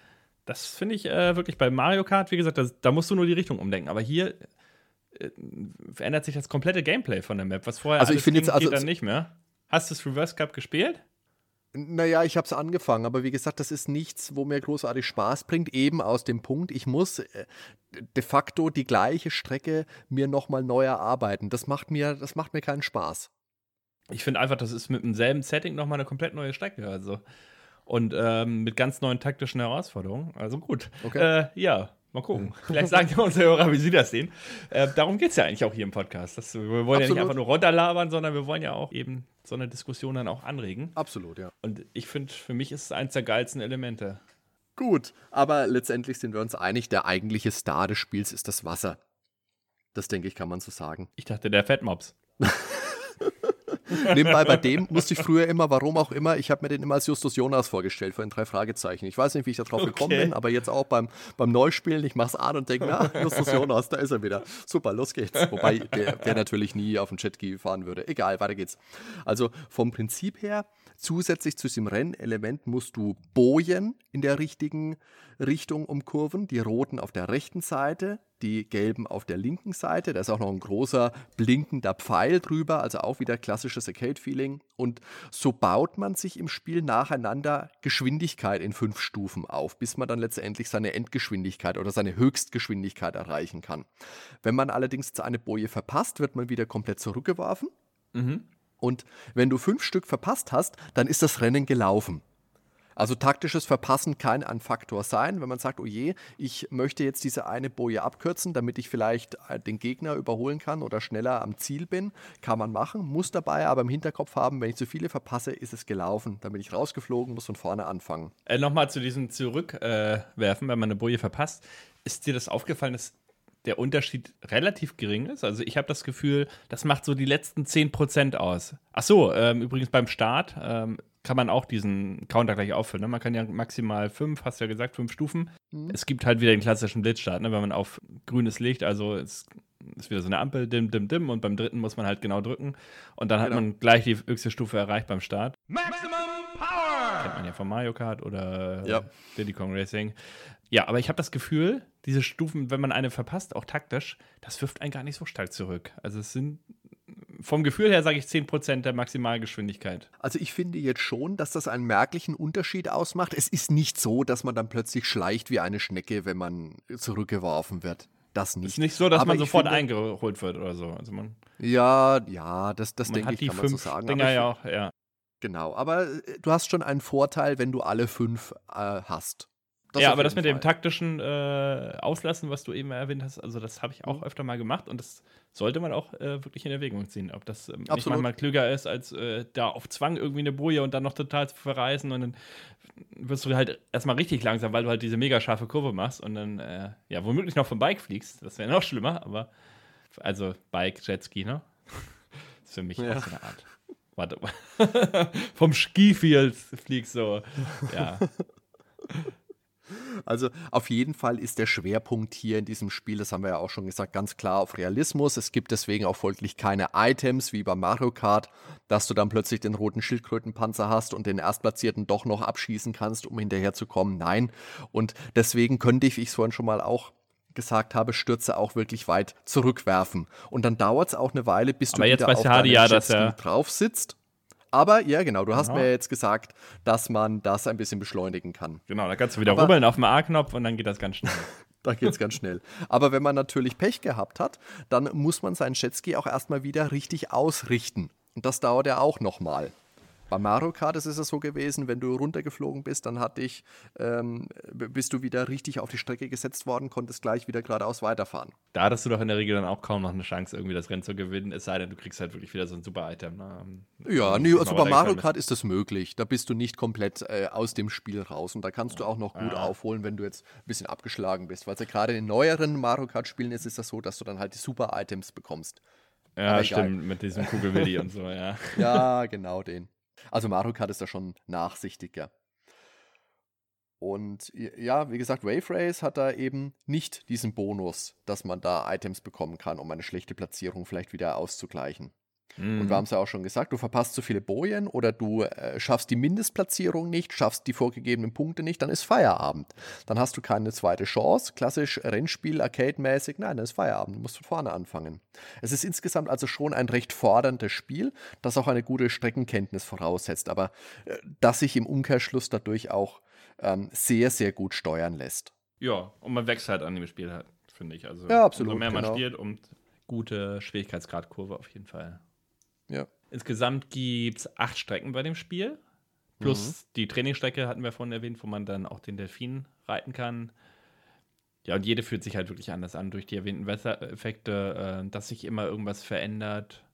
Das finde ich äh, wirklich bei Mario Kart, wie gesagt, das, da musst du nur die Richtung umdenken. Aber hier äh, verändert sich das komplette Gameplay von der Map, was vorher also ich finde jetzt also dann nicht mehr. Hast du das Reverse Cup gespielt? Naja, ich habe es angefangen, aber wie gesagt, das ist nichts, wo mir großartig Spaß bringt, eben aus dem Punkt, ich muss äh, de facto die gleiche Strecke mir nochmal neu erarbeiten. Das macht mir, das macht mir keinen Spaß. Ich finde einfach, das ist mit demselben Setting nochmal eine komplett neue Strecke. Also. Und ähm, mit ganz neuen taktischen Herausforderungen. Also gut. Okay. Äh, ja, Mal gucken. Vielleicht sagen ja unsere Hörer, wie sie das sehen. Äh, darum geht es ja eigentlich auch hier im Podcast. Das, wir wollen Absolut. ja nicht einfach nur runterlabern, sondern wir wollen ja auch eben so eine Diskussion dann auch anregen. Absolut, ja. Und ich finde, für mich ist es eins der geilsten Elemente. Gut, aber letztendlich sind wir uns einig, der eigentliche Star des Spiels ist das Wasser. Das denke ich, kann man so sagen. Ich dachte, der Fettmops. Nebenbei bei dem musste ich früher immer, warum auch immer, ich habe mir den immer als Justus Jonas vorgestellt vor den drei Fragezeichen. Ich weiß nicht, wie ich da drauf okay. gekommen bin, aber jetzt auch beim, beim Neuspielen, ich mache es an und denke, na, Justus Jonas, da ist er wieder. Super, los geht's. Wobei der, der natürlich nie auf den Jetski fahren würde. Egal, weiter geht's. Also vom Prinzip her, zusätzlich zu diesem Rennelement musst du Bojen in der richtigen Richtung umkurven, die roten auf der rechten Seite, die gelben auf der linken Seite. Da ist auch noch ein großer blinkender Pfeil drüber, also auch wieder klassisches Arcade-Feeling. Und so baut man sich im Spiel nacheinander Geschwindigkeit in fünf Stufen auf, bis man dann letztendlich seine Endgeschwindigkeit oder seine Höchstgeschwindigkeit erreichen kann. Wenn man allerdings eine Boje verpasst, wird man wieder komplett zurückgeworfen. Mhm. Und wenn du fünf Stück verpasst hast, dann ist das Rennen gelaufen. Also taktisches Verpassen kann ein Faktor sein, wenn man sagt, oh je, ich möchte jetzt diese eine Boje abkürzen, damit ich vielleicht äh, den Gegner überholen kann oder schneller am Ziel bin, kann man machen, muss dabei aber im Hinterkopf haben, wenn ich zu viele verpasse, ist es gelaufen. Dann bin ich rausgeflogen, muss von vorne anfangen. Äh, Nochmal zu diesem Zurückwerfen, äh, wenn man eine Boje verpasst. Ist dir das aufgefallen, dass der Unterschied relativ gering ist. Also ich habe das Gefühl, das macht so die letzten 10% aus. Ach so, ähm, übrigens beim Start ähm, kann man auch diesen Counter gleich auffüllen. Ne? Man kann ja maximal fünf, hast du ja gesagt, fünf Stufen. Mhm. Es gibt halt wieder den klassischen Blitzstart, ne? wenn man auf grünes Licht, also es ist wieder so eine Ampel, dim, dim, dim, und beim dritten muss man halt genau drücken. Und dann genau. hat man gleich die höchste Stufe erreicht beim Start. Maximum Power! Kennt man ja von Mario Kart oder ja. Diddy Kong Racing. Ja, aber ich habe das Gefühl, diese Stufen, wenn man eine verpasst, auch taktisch, das wirft einen gar nicht so stark zurück. Also es sind vom Gefühl her sage ich 10% der Maximalgeschwindigkeit. Also ich finde jetzt schon, dass das einen merklichen Unterschied ausmacht. Es ist nicht so, dass man dann plötzlich schleicht wie eine Schnecke, wenn man zurückgeworfen wird. Das nicht. Es ist nicht so, dass Aber man sofort finde, eingeholt wird oder so. Also man, ja, ja, das, das denke ich, kann man so sagen. Dinger ja auch, ja. Genau, aber äh, du hast schon einen Vorteil, wenn du alle fünf äh, hast. Das ja, aber das mit Fall. dem taktischen äh, Auslassen, was du eben erwähnt hast, also das habe ich auch mhm. öfter mal gemacht und das sollte man auch äh, wirklich in Erwägung ziehen. Ob das ähm, nicht manchmal klüger ist, als äh, da auf Zwang irgendwie eine Boje und dann noch total zu verreißen und dann wirst du halt erstmal richtig langsam, weil du halt diese mega scharfe Kurve machst und dann, äh, ja, womöglich noch vom Bike fliegst. Das wäre noch schlimmer, aber also Bike, Jetski, ne? das ist für mich ja. auch so eine Art Warte mal. Vom Skifield fliegst so. Ja. Also auf jeden Fall ist der Schwerpunkt hier in diesem Spiel, das haben wir ja auch schon gesagt, ganz klar auf Realismus. Es gibt deswegen auch folglich keine Items wie bei Mario Kart, dass du dann plötzlich den roten Schildkrötenpanzer hast und den Erstplatzierten doch noch abschießen kannst, um hinterherzukommen. Nein. Und deswegen könnte ich, wie ich es vorhin schon mal auch gesagt habe, Stürze auch wirklich weit zurückwerfen. Und dann dauert es auch eine Weile, bis du Aber wieder auf deinem ja, ja drauf sitzt. Aber ja, genau, du hast ja. mir jetzt gesagt, dass man das ein bisschen beschleunigen kann. Genau, da kannst du wieder Aber, rubbeln auf dem A-Knopf und dann geht das ganz schnell. da geht es ganz schnell. Aber wenn man natürlich Pech gehabt hat, dann muss man seinen Jetski auch erstmal wieder richtig ausrichten. Und das dauert ja auch nochmal. Bei Mario Kart ist es so gewesen, wenn du runtergeflogen bist, dann hat dich, ähm, bist du wieder richtig auf die Strecke gesetzt worden, konntest gleich wieder geradeaus weiterfahren. Da hattest du doch in der Regel dann auch kaum noch eine Chance, irgendwie das Rennen zu gewinnen, es sei denn, du kriegst halt wirklich wieder so ein super Item. Ne? Ja, nee, also bei Mario Kart ist das möglich. Da bist du nicht komplett äh, aus dem Spiel raus und da kannst du auch noch gut ja. aufholen, wenn du jetzt ein bisschen abgeschlagen bist. Weil es ja gerade in neueren Mario Kart-Spielen ist, ist das so, dass du dann halt die super Items bekommst. Ja, stimmt, mit diesem Kugelwilli und so, ja. Ja, genau den. Also Mario Kart ist da schon nachsichtiger. Und ja, wie gesagt, Wave Race hat da eben nicht diesen Bonus, dass man da Items bekommen kann, um eine schlechte Platzierung vielleicht wieder auszugleichen. Mhm. Und wir haben es ja auch schon gesagt, du verpasst zu viele Bojen oder du äh, schaffst die Mindestplatzierung nicht, schaffst die vorgegebenen Punkte nicht, dann ist Feierabend. Dann hast du keine zweite Chance. Klassisch Rennspiel, Arcade-mäßig, nein, dann ist Feierabend, du musst von vorne anfangen. Es ist insgesamt also schon ein recht forderndes Spiel, das auch eine gute Streckenkenntnis voraussetzt, aber äh, das sich im Umkehrschluss dadurch auch ähm, sehr, sehr gut steuern lässt. Ja, und man wächst halt an dem Spiel, halt, finde ich. Also, ja, absolut. Umso mehr genau. man spielt, um gute Schwierigkeitsgradkurve auf jeden Fall. Ja. Insgesamt gibt es acht Strecken bei dem Spiel. Plus mhm. die Trainingsstrecke hatten wir vorhin erwähnt, wo man dann auch den Delfin reiten kann. Ja, und jede fühlt sich halt wirklich anders an durch die erwähnten Wettereffekte, äh, dass sich immer irgendwas verändert.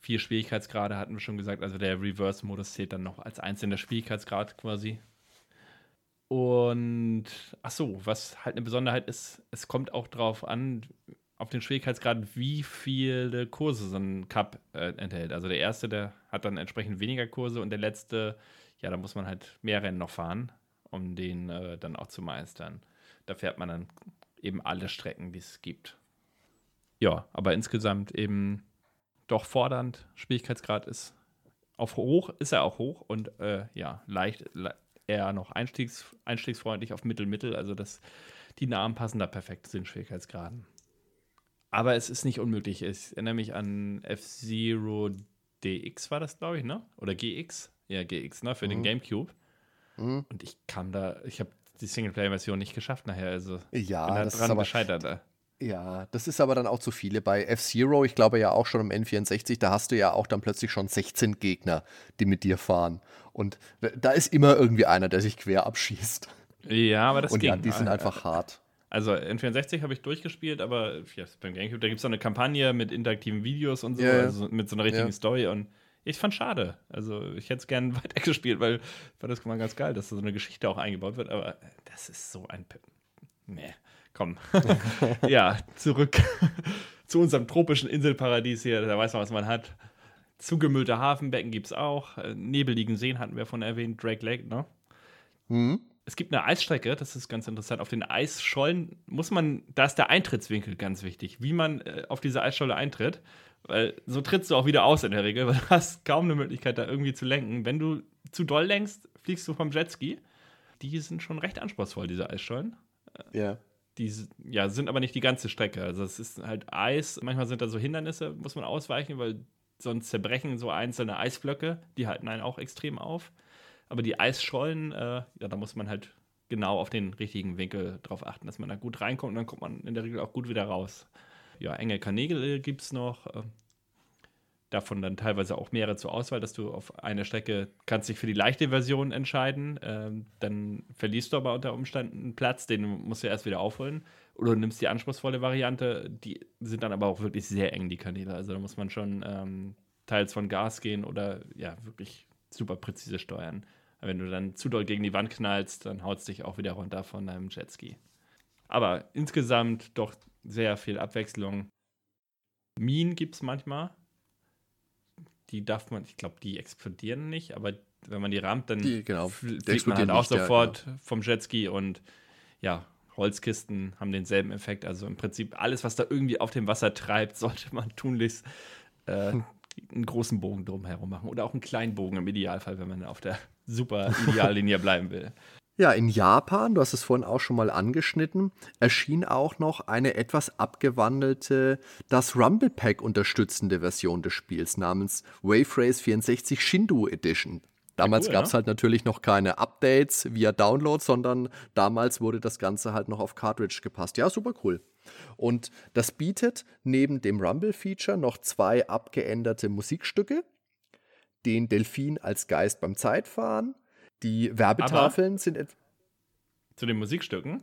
Vier Schwierigkeitsgrade hatten wir schon gesagt, also der Reverse-Modus zählt dann noch als einzelner Schwierigkeitsgrad quasi. Und ach so, was halt eine Besonderheit ist, es kommt auch drauf an, auf den Schwierigkeitsgrad, wie viele Kurse so ein Cup äh, enthält. Also der erste, der hat dann entsprechend weniger Kurse und der letzte, ja, da muss man halt mehr Rennen noch fahren, um den äh, dann auch zu meistern. Da fährt man dann eben alle Strecken, die es gibt. Ja, aber insgesamt eben doch fordernd. Schwierigkeitsgrad ist auf hoch, ist er auch hoch und äh, ja, leicht, le eher noch einstiegs, einstiegsfreundlich auf Mittel-Mittel. Also das, die Namen passen da perfekt zu den Schwierigkeitsgraden. Aber es ist nicht unmöglich. Ich erinnere mich an F-Zero DX war das, glaube ich, ne? Oder GX? Ja, GX, ne? Für mhm. den Gamecube. Mhm. Und ich kam da, ich habe die Singleplayer-Version nicht geschafft nachher. Also ja, bin da das dran ist aber, gescheitert. Da. Ja, das ist aber dann auch zu viele. Bei F-Zero, ich glaube ja auch schon im N64, da hast du ja auch dann plötzlich schon 16 Gegner, die mit dir fahren. Und da ist immer irgendwie einer, der sich quer abschießt. Ja, aber das Und ging. ja, die sind einfach hart. Also N64 habe ich durchgespielt, aber ja, beim Gamecube, da gibt es so eine Kampagne mit interaktiven Videos und so, ja, also mit so einer richtigen ja. Story und ich fand schade. Also ich hätte es gerne weitergespielt, weil ich fand das mal ganz geil, dass da so eine Geschichte auch eingebaut wird, aber das ist so ein... P nee, komm. ja, zurück zu unserem tropischen Inselparadies hier, da weiß man, was man hat. Zugemüllte Hafenbecken gibt es auch. Nebeligen Seen hatten wir von erwähnt, Drake Lake, ne? Mhm es gibt eine Eisstrecke, das ist ganz interessant. Auf den Eisschollen muss man, da ist der Eintrittswinkel ganz wichtig, wie man äh, auf diese Eisscholle eintritt. Weil so trittst du auch wieder aus in der Regel, weil du hast kaum eine Möglichkeit, da irgendwie zu lenken. Wenn du zu doll lenkst, fliegst du vom Jetski. Die sind schon recht anspruchsvoll, diese Eisschollen. Äh, ja. Die ja, sind aber nicht die ganze Strecke. Also es ist halt Eis. Manchmal sind da so Hindernisse, muss man ausweichen, weil sonst zerbrechen so einzelne Eisblöcke. Die halten einen auch extrem auf. Aber die Eisschollen, äh, ja, da muss man halt genau auf den richtigen Winkel drauf achten, dass man da gut reinkommt und dann kommt man in der Regel auch gut wieder raus. Ja, enge Kanäle gibt es noch. Äh, davon dann teilweise auch mehrere zur Auswahl, dass du auf einer Strecke kannst dich für die leichte Version entscheiden. Ähm, dann verlierst du aber unter Umständen einen Platz, den musst du erst wieder aufholen. Oder du nimmst die anspruchsvolle Variante. Die sind dann aber auch wirklich sehr eng, die Kanäle. Also da muss man schon ähm, teils von Gas gehen oder ja, wirklich super präzise steuern. Wenn du dann zu doll gegen die Wand knallst, dann haut es dich auch wieder runter von deinem Jetski. Aber insgesamt doch sehr viel Abwechslung. Minen gibt es manchmal. die darf man, ich glaube, die explodieren nicht, aber wenn man die rammt, dann Die, genau, fliegt man halt auch nicht, ja, sofort vom Jetski und ja, Holzkisten haben denselben Effekt. Also im Prinzip alles, was da irgendwie auf dem Wasser treibt, sollte man tunlichst äh, Hm. einen großen Bogen drumherum machen. Oder auch einen kleinen Bogen im Idealfall, wenn man auf der super Ideallinie bleiben will. Ja, in Japan, du hast es vorhin auch schon mal angeschnitten, erschien auch noch eine etwas abgewandelte, das Rumble Pack unterstützende Version des Spiels namens Wave Race 64 Shindu Edition. Damals cool, gab es ja. halt natürlich noch keine Updates via Download, sondern damals wurde das Ganze halt noch auf Cartridge gepasst. Ja, super cool. Und das bietet neben dem Rumble-Feature noch zwei abgeänderte Musikstücke. Den Delfin als Geist beim Zeitfahren. Die Werbetafeln sind et Zu den Musikstücken.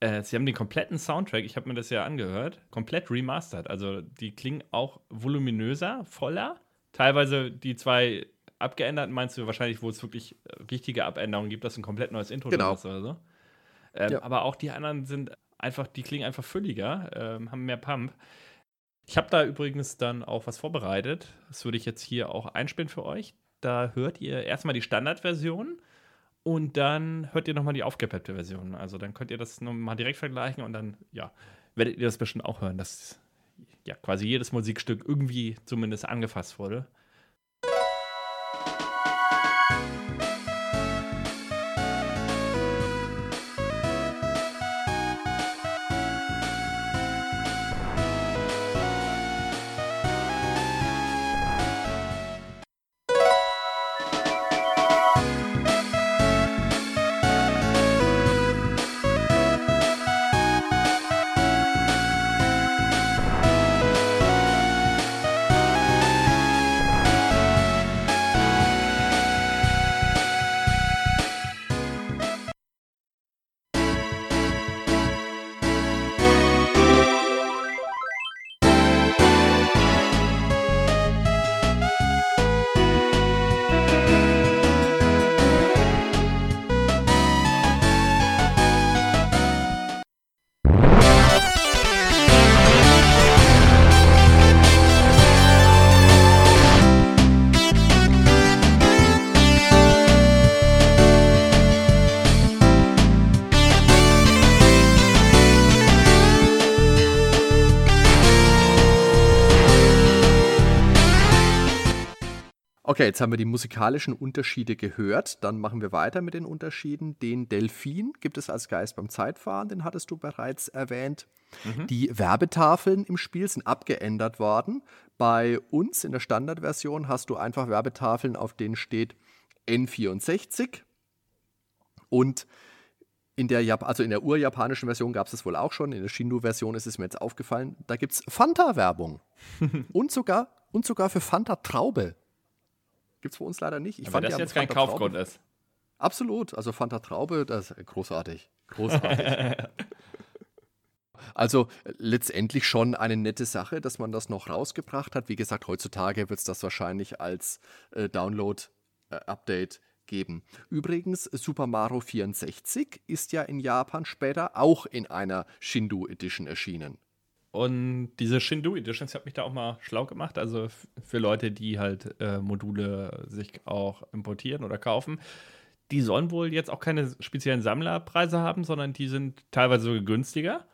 Äh, sie haben den kompletten Soundtrack, ich habe mir das ja angehört, komplett remastered. Also die klingen auch voluminöser, voller. Teilweise die zwei abgeänderten meinst du wahrscheinlich, wo es wirklich richtige Abänderungen gibt, dass ein komplett neues Intro Genau. ist oder so. Ähm, Ja. Aber auch die anderen sind einfach, die klingen einfach fülliger, ähm, haben mehr Pump. Ich habe da übrigens dann auch was vorbereitet. Das würde ich jetzt hier auch einspielen für euch. Da hört ihr erstmal die Standardversion und dann hört ihr nochmal die aufgepeppte Version. Also dann könnt ihr das nochmal direkt vergleichen und dann, ja, werdet ihr das bestimmt auch hören, dass ja quasi jedes Musikstück irgendwie zumindest angefasst wurde. Jetzt haben wir die musikalischen Unterschiede gehört. Dann machen wir weiter mit den Unterschieden. Den Delfin gibt es als Geist beim Zeitfahren, den hattest du bereits erwähnt. Die Werbetafeln im Spiel sind abgeändert worden. Bei uns in der Standardversion hast du einfach Werbetafeln, auf denen steht N64. Und in der, Jap also in der urjapanischen Version gab es es wohl auch schon. In der Shindu-Version ist es mir jetzt aufgefallen. Da gibt es Fanta-Werbung. und, sogar, und sogar für Fanta Traube. Gibt es bei uns leider nicht. Ich Aber das ja jetzt kein Fanta Traube- Kaufgrund ist. Absolut. Also Fanta Traube, das ist großartig. Großartig. also äh, letztendlich schon eine nette Sache, dass man das noch rausgebracht hat. Wie gesagt, heutzutage wird es das wahrscheinlich als äh, Download-Update geben. Übrigens, Super Mario 64 ist ja in Japan später auch in einer Shindu Edition erschienen. Und diese Shindu Edition, ich habe mich da auch mal schlau gemacht, also für Leute, die halt äh, Module sich auch importieren oder kaufen. Die sollen wohl jetzt auch keine speziellen Sammlerpreise haben, sondern die sind teilweise sogar günstiger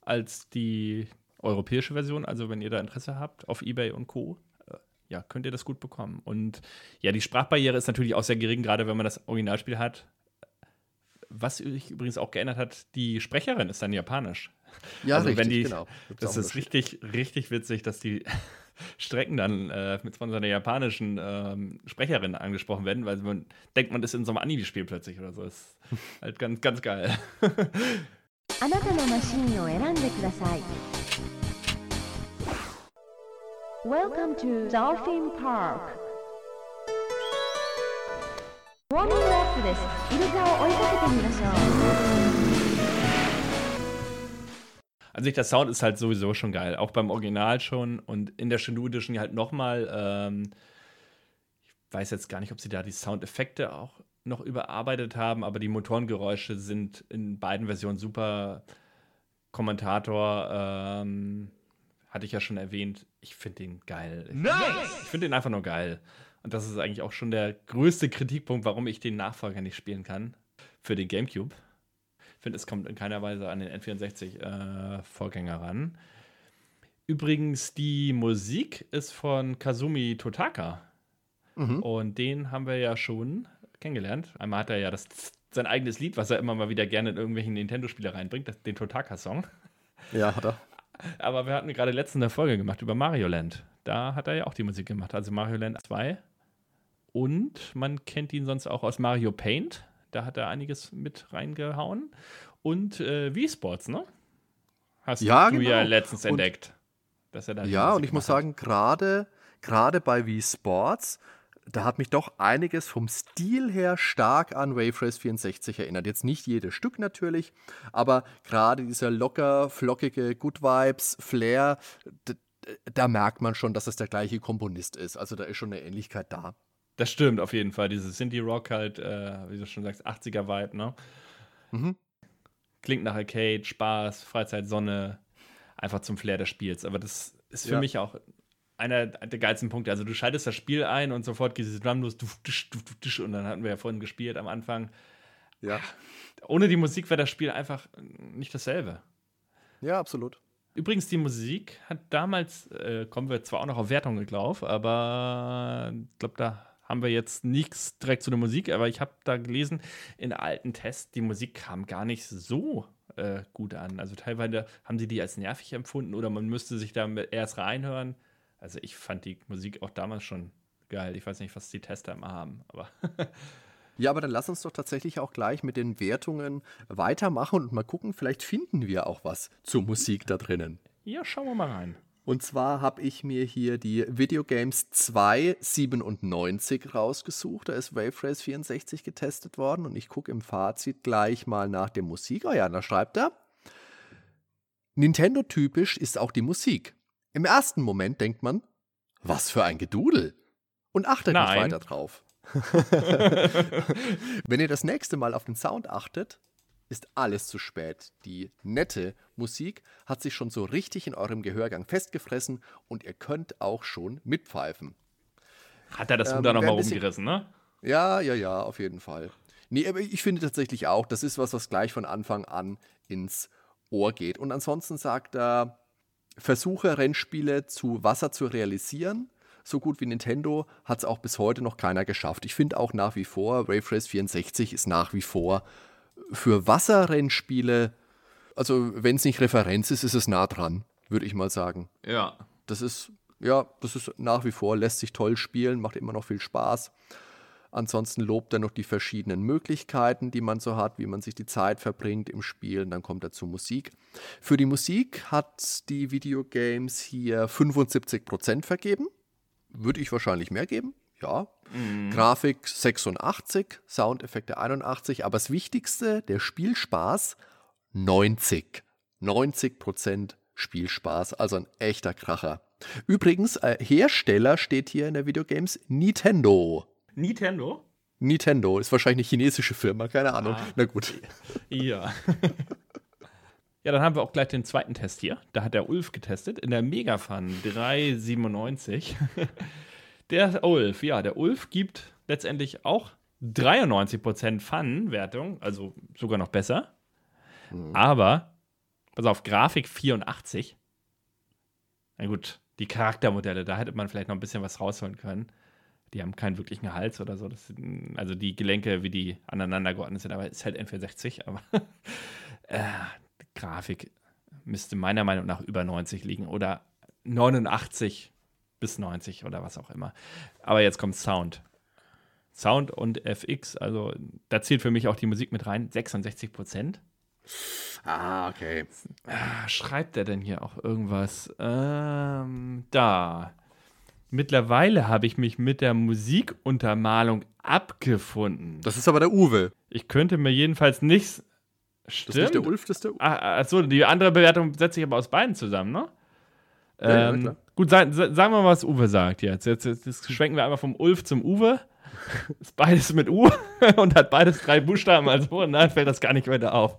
als die europäische Version. Also wenn ihr da Interesse habt auf eBay und Co., äh, ja, könnt ihr das gut bekommen. Und ja, die Sprachbarriere ist natürlich auch sehr gering, gerade wenn man das Originalspiel hat. Was sich übrigens auch geändert hat, die Sprecherin ist dann japanisch. Ja, Also wenn die- genau. Gibt's Das auch ist Unterschied. richtig, richtig witzig, dass die Strecken dann äh, mit von so einer japanischen ähm, Sprecherin angesprochen werden, weil man denkt, man ist in so einem Anime-Spiel plötzlich oder so. Ist halt ganz, ganz geil. あなたのマシンを選んでください Welcome to Dolphin Park ウォーミングアップですイルカを追いかけてみましょう An sich, der Sound ist halt sowieso schon geil. Auch beim Original schon und in der Shenmue Edition halt nochmal. Ähm, ich weiß jetzt gar nicht, ob sie da die Soundeffekte auch noch überarbeitet haben, aber die Motorengeräusche sind in beiden Versionen super. Kommentator ähm, hatte ich ja schon erwähnt, ich finde den geil. Ich, Nice! ich finde den einfach nur geil. Und das ist eigentlich auch schon der größte Kritikpunkt, warum ich den Nachfolger nicht spielen kann für den GameCube. Ich finde, es kommt in keiner Weise an den N64-Vorgänger ran. Übrigens, die Musik ist von Kazumi Totaka. Mhm. Und den haben wir ja schon kennengelernt. Einmal hat er ja das, sein eigenes Lied, was er immer mal wieder gerne in irgendwelchen Nintendo-Spiele reinbringt, das, den Totaka-Song. Ja, hat er. Aber wir hatten gerade letztens eine Folge gemacht über Mario Land. Da hat er ja auch die Musik gemacht, also Mario Land 2. Und man kennt ihn sonst auch aus Mario Paint. Da hat er einiges mit reingehauen. Und äh, Wii Sports, ne? Hast Ja, du ja genau. letztens Und- entdeckt. Dass er da Ja, und ich muss hat. sagen, gerade gerade bei Wii Sports, da hat mich doch einiges vom Stil her stark an Wave Race 64 erinnert. Jetzt nicht jedes Stück natürlich, aber gerade dieser locker, flockige Good Vibes, Flair, da merkt man schon, dass es der gleiche Komponist ist. Also da ist schon eine Ähnlichkeit da. Das stimmt auf jeden Fall. Dieses Sinti Rock halt, äh, wie du schon sagst, 80er Vibe, ne? Mhm. Klingt nach Arcade, Spaß, Freizeit, Sonne, einfach zum Flair des Spiels. Aber das ist für Ja. mich auch einer der geilsten Punkte. Also du schaltest das Spiel ein und sofort geht dieses Drum los, duf, duf, duf, disch, und dann hatten wir ja vorhin gespielt am Anfang. Ja, Ohne die Musik wäre das Spiel einfach nicht dasselbe. ja, absolut. Übrigens, die Musik hat damals, äh, kommen wir zwar auch noch auf Wertungen drauf, aber ich glaube, da haben wir jetzt nichts direkt zu der Musik, aber ich habe da gelesen, in alten Tests, die Musik kam gar nicht so äh, gut an. Also teilweise haben sie die als nervig empfunden oder man müsste sich da erst reinhören. Also ich fand die Musik auch damals schon geil. Ich weiß nicht, was die Tester immer haben, aber Ja, aber dann lass uns doch tatsächlich auch gleich mit den Wertungen weitermachen und mal gucken, vielleicht finden wir auch was zur Musik da drinnen. ja, schauen wir mal rein. Und zwar habe ich mir hier die Videogames 297 rausgesucht. Da ist Wave Race 64 getestet worden und ich gucke im Fazit gleich mal nach der Musik. Oh ja, da schreibt er. Nintendo-typisch ist auch die Musik. Im ersten Moment denkt man, was für ein Gedudel. Und achtet nicht Nein. weiter drauf. Wenn ihr das nächste Mal auf den Sound achtet, ist alles zu spät. Die nette Musik hat sich schon so richtig in eurem Gehörgang festgefressen und ihr könnt auch schon mitpfeifen. Hat er das Ähm, Ruder noch wer mal ein bisschen- rumgerissen, ne? Ja, ja, ja, auf jeden Fall. Nee, aber ich finde tatsächlich auch, das ist was, was gleich von Anfang an ins Ohr geht. Und ansonsten sagt er, versuche Rennspiele zu Wasser zu realisieren. So gut wie Nintendo hat es auch bis heute noch keiner geschafft. Ich finde auch nach wie vor, Wave Race 64 ist nach wie vor für Wasserrennspiele, also wenn es nicht Referenz ist, ist es nah dran, würde ich mal sagen. Ja. Das ist, ja, das ist nach wie vor, lässt sich toll spielen, macht immer noch viel Spaß. Ansonsten lobt er noch die verschiedenen Möglichkeiten, die man so hat, wie man sich die Zeit verbringt im Spiel. Und dann kommt er zur Musik. Für die Musik hat die Videogames hier 75% vergeben. Würde ich wahrscheinlich mehr geben. Ja. Grafik 86, Soundeffekte 81. Aber das Wichtigste, der Spielspaß 90. 90% Spielspaß. Also ein echter Kracher. Übrigens, äh, Hersteller steht hier in der Videogames Nintendo. Nintendo? Nintendo ist wahrscheinlich eine chinesische Firma, keine Ahnung. Ah. Na gut. Ja. ja, dann haben wir auch gleich den zweiten Test hier. Da hat der Ulf getestet in der Megafun 397. Der Ulf, ja, der Ulf gibt letztendlich auch 93% Fun-Wertung, also sogar noch besser. Aber, pass auf, Grafik 84. Na gut, die Charaktermodelle, da hätte man vielleicht noch ein bisschen was rausholen können. Die haben keinen wirklichen Hals oder so. Sind, also die Gelenke, wie die aneinander geordnet sind, aber es ist halt N64. Aber äh, Grafik müsste meiner Meinung nach über 90 liegen oder 89 bis 90 oder was auch immer. Aber jetzt kommt Sound. Sound und FX, also da zählt für mich auch die Musik mit rein, 66 Prozent. Ah, okay. Ah, schreibt er denn hier auch irgendwas? Ähm, da. Mittlerweile habe ich mich mit der Musikuntermalung abgefunden. Das ist aber der Uwe. Ich könnte mir jedenfalls nichts. Das Stimmt. ist nicht der Ulf, das ist der Uwe. Ah, achso, die andere Bewertung setze ich aber aus beiden zusammen, ne? Ja, ja, ähm, klar. gut, sa sa sagen wir mal, was Uwe sagt jetzt. Jetzt, jetzt. jetzt schwenken wir einmal vom Ulf zum Uwe. Ist beides mit U und hat beides drei Buchstaben als Vor- und dann fällt das gar nicht weiter auf.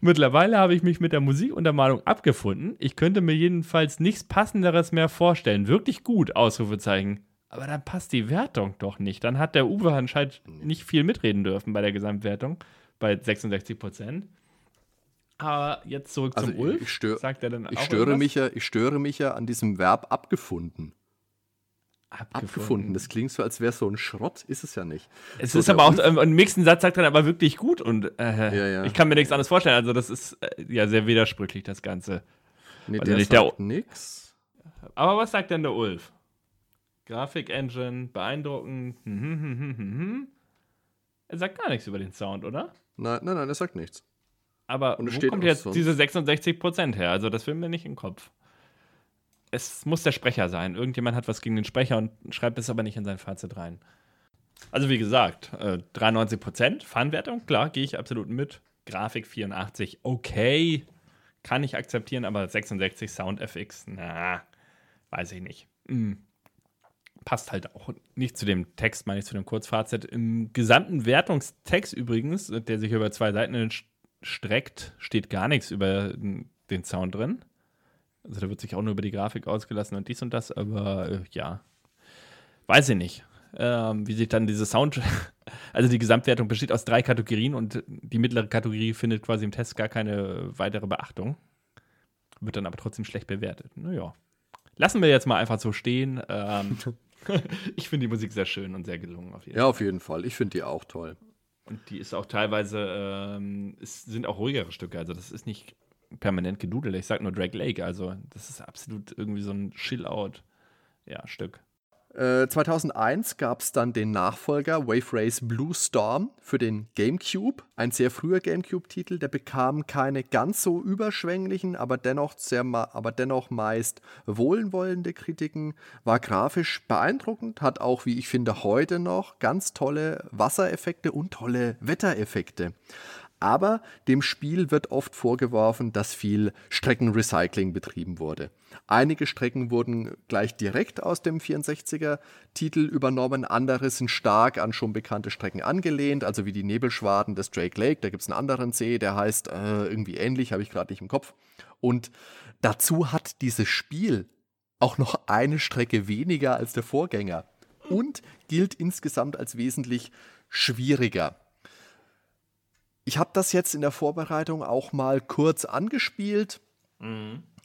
Mittlerweile habe ich mich mit der Musikuntermalung abgefunden. Ich könnte mir jedenfalls nichts Passenderes mehr vorstellen. Wirklich gut, Ausrufezeichen. Aber dann passt die Wertung doch nicht. Dann hat der Uwe anscheinend nicht viel mitreden dürfen bei der Gesamtwertung, bei 66 Prozent. Aber jetzt zurück Also zum Ulf. ich, stör, Sagt er dann ich, auch störe irgendwas? mich ja, ich störe mich ja an diesem Verb abgefunden. Abgefunden. Abgefunden. Das klingt so, als wäre so ein Schrott. Ist es ja nicht. Es So, ist aber auch, ähm, im nächsten Satz sagt er aber wirklich gut und äh, Ja, ja. ich kann mir nichts anderes vorstellen. Also, das ist äh, ja sehr widersprüchlich, das Ganze. Nee, Weiß der nicht, der- sagt nix. Aber was sagt denn der Ulf? Grafik-Engine, beeindruckend. Hm, hm, hm, hm, hm, hm. Er sagt gar nichts über den Sound, oder? Nein, nein, nein, er sagt nichts. Aber Und wo kommt jetzt sonst- diese 66% her? Also, das will mir nicht im Kopf. Es muss der Sprecher sein. Irgendjemand hat was gegen den Sprecher und schreibt es aber nicht in sein Fazit rein. Also, wie gesagt, äh, 93%, Fun-Wertung, klar, gehe ich absolut mit. Grafik 84, okay, kann ich akzeptieren, aber 66 Sound-FX, na, weiß ich nicht. Hm. Passt halt auch nicht zu dem Text, meine ich, zu dem Kurzfazit. Im gesamten Wertungstext übrigens, der sich über zwei Seiten streckt, steht gar nichts über den Sound drin. Also da wird sich auch nur über die Grafik ausgelassen und dies und das, aber äh, ja, weiß ich nicht. Ähm, wie sich dann diese Sound, also die Gesamtwertung besteht aus drei Kategorien und die mittlere Kategorie findet quasi im Test gar keine weitere Beachtung. Wird dann aber trotzdem schlecht bewertet. Naja. Lassen wir jetzt mal einfach so stehen. Ähm, ich finde die Musik sehr schön und sehr gelungen auf jeden Ja, auf jeden Fall. Ich finde die auch toll. Und die ist auch teilweise, ähm, es sind auch ruhigere Stücke. Also das ist nicht permanent gedudelt. Ich sag nur Drag Lake. Also das ist absolut irgendwie so ein Chill-Out-Stück. Äh, 2001 gab es dann den Nachfolger Wave Race Blue Storm für den GameCube. Ein sehr früher GameCube-Titel, der bekam keine ganz so überschwänglichen, aber dennoch, sehr aber dennoch meist wohlwollende Kritiken. War grafisch beeindruckend, hat auch, wie ich finde, heute noch ganz tolle Wassereffekte und tolle Wettereffekte. Aber dem Spiel wird oft vorgeworfen, dass viel Streckenrecycling betrieben wurde. Einige Strecken wurden gleich direkt aus dem 64er Titel übernommen, andere sind stark an schon bekannte Strecken angelehnt, also wie die Nebelschwaden des Drake Lake. Da gibt es einen anderen See, der heißt äh, irgendwie ähnlich, habe ich gerade nicht im Kopf. Und dazu hat dieses Spiel auch noch eine Strecke weniger als der Vorgänger und gilt insgesamt als wesentlich schwieriger. Ich habe das jetzt in der Vorbereitung auch mal kurz angespielt.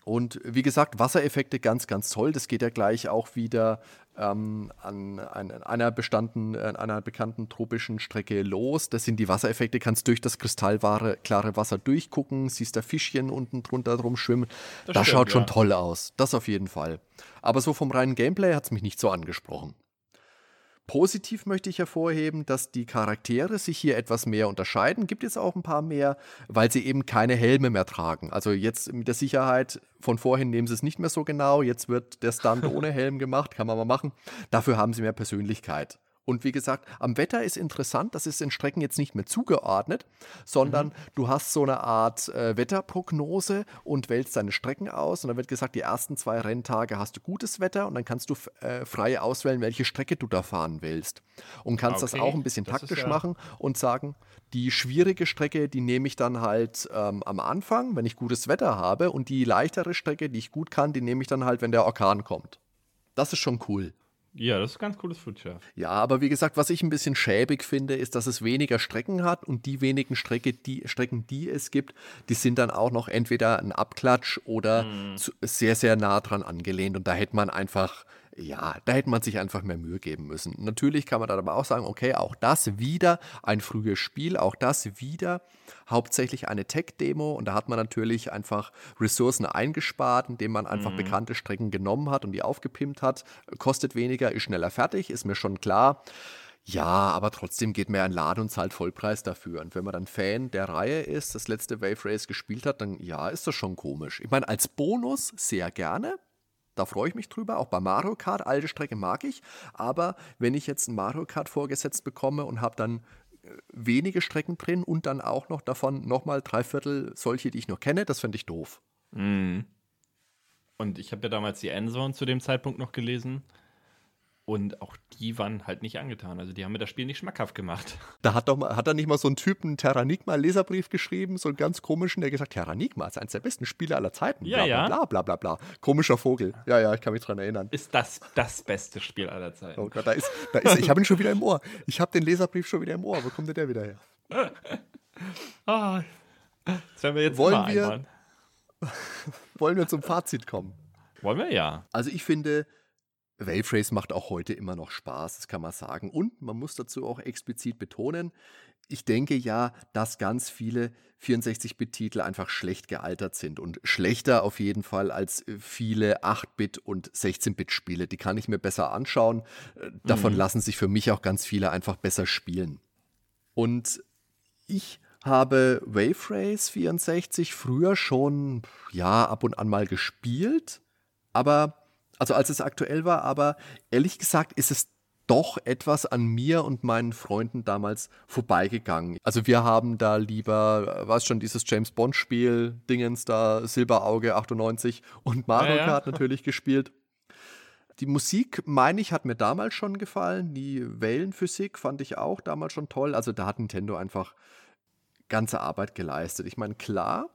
Und wie gesagt, Wassereffekte ganz, ganz toll. Das geht ja gleich auch wieder ähm, an, an einer, bestanden, an einer bekannten tropischen Strecke los. Das sind die Wassereffekte, kannst durch das kristallklare klare Wasser durchgucken, siehst da Fischchen unten drunter drum schwimmen. Das, Das schaut stimmt, schon ja. toll aus. Das auf jeden Fall. Aber so vom reinen Gameplay hat es mich nicht so angesprochen. Positiv möchte ich hervorheben, dass die Charaktere sich hier etwas mehr unterscheiden. Gibt es auch ein paar mehr, weil sie eben keine Helme mehr tragen. Also jetzt mit der Sicherheit von vorhin nehmen sie es nicht mehr so genau. Jetzt wird der Stunt ohne Helm gemacht, kann man mal machen. Dafür haben sie mehr Persönlichkeit. Und wie gesagt, am Wetter ist interessant, das ist den Strecken jetzt nicht mehr zugeordnet, sondern du hast so eine Art äh, Wetterprognose und wählst deine Strecken aus. Und dann wird gesagt, die ersten zwei Renntage hast du gutes Wetter und dann kannst du äh, frei auswählen, welche Strecke du da fahren willst. Und kannst das Okay, auch ein bisschen das taktisch ja- machen und sagen, die schwierige Strecke, die nehme ich dann halt ähm, am Anfang, wenn ich gutes Wetter habe. Und die leichtere Strecke, die ich gut kann, die nehme ich dann halt, wenn der Orkan kommt. Das ist schon cool. Ja, das ist ein ganz cooles Feature. Ja, aber wie gesagt, was ich ein bisschen schäbig finde, ist, dass es weniger Strecken hat und die wenigen Strecke, die, Strecken, die es gibt, die sind dann auch noch entweder ein Abklatsch oder zu, sehr, sehr nah dran angelehnt und da hätte man einfach, ja, da hätte man sich einfach mehr Mühe geben müssen. Natürlich kann man dann aber auch sagen, okay, auch das wieder ein frühes Spiel, auch das wieder hauptsächlich eine Tech-Demo und da hat man natürlich einfach Ressourcen eingespart, indem man einfach bekannte Strecken genommen hat und die aufgepimpt hat. Kostet weniger, ist schneller fertig, ist mir schon klar. Ja, aber trotzdem geht mir ein Laden und zahlt Vollpreis dafür. Und wenn man dann Fan der Reihe ist, das letzte Wave Race gespielt hat, dann ja, ist das schon komisch. Ich meine, als Bonus sehr gerne. Da freue ich mich drüber. Auch bei Mario Kart, alte Strecke mag ich. Aber wenn ich jetzt ein Mario Kart vorgesetzt bekomme und habe dann äh, wenige Strecken drin und dann auch noch davon nochmal drei Viertel solche, die ich noch kenne, das finde ich doof. Mhm. Und ich habe ja damals die Endzone zu dem Zeitpunkt noch gelesen. Und auch die waren halt nicht angetan. Also die haben mir das Spiel nicht schmackhaft gemacht. Da hat, doch mal, hat da nicht mal so ein Typ einen Terranigma-Leserbrief geschrieben, so einen ganz komischen, der gesagt Terranigma ist eines der besten Spiele aller Zeiten. Ja, bla, ja. Bla, bla, bla, bla. Komischer Vogel. Ja, ja, ich kann mich dran erinnern. Ist das das beste Spiel aller Zeiten? Oh Gott, da ist, da ist ich habe ihn schon wieder im Ohr. Ich habe den Leserbrief schon wieder im Ohr. Wo kommt denn der wieder her? Ah, das werden wir jetzt Wollen immer wir-. Wollen wir zum Fazit kommen? Wollen wir ja. Also ich finde, Wave Race macht auch heute immer noch Spaß, das kann man sagen. Und man muss dazu auch explizit betonen, ich denke ja, dass ganz viele 64-Bit-Titel einfach schlecht gealtert sind und schlechter auf jeden Fall als äh, viele 8-Bit- und 16-Bit-Spiele. Die kann ich mir besser anschauen. Äh, Davon lassen sich für mich auch ganz viele einfach besser spielen. Und ich habe Wave Race 64 früher schon, ja, ab und an mal gespielt. Aber, also als es aktuell war, aber ehrlich gesagt ist es doch etwas an mir und meinen Freunden damals vorbeigegangen. Also wir haben da lieber, äh, was schon, dieses James Bond Spiel, Dingens da, Silberauge 98 und Mario Ja, ja. Kart natürlich gespielt. Die Musik, meine ich, hat mir damals schon gefallen. Die Wellenphysik fand ich auch damals schon toll. Also da hat Nintendo einfach ganze Arbeit geleistet. Ich meine, klar,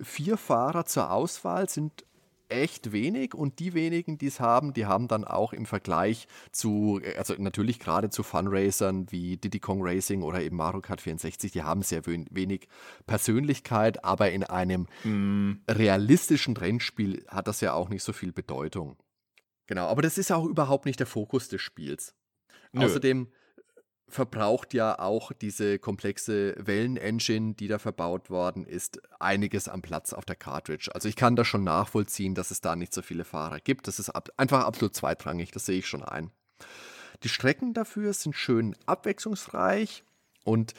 vier Fahrer zur Auswahl sind echt wenig und die wenigen, die es haben, die haben dann auch im Vergleich zu, also natürlich gerade zu Funracern wie Diddy Kong Racing oder eben Mario Kart 64, die haben sehr wen- wenig Persönlichkeit, aber in einem realistischen Rennspiel hat das ja auch nicht so viel Bedeutung. Genau, aber das ist auch überhaupt nicht der Fokus des Spiels. Nö. Außerdem verbraucht ja auch diese komplexe Wellen-Engine, die da verbaut worden ist, einiges am Platz auf der Cartridge. Also ich kann das schon nachvollziehen, dass es da nicht so viele Fahrer gibt. Das ist ab einfach absolut zweitrangig, das sehe ich schon ein. Die Strecken dafür sind schön abwechslungsreich und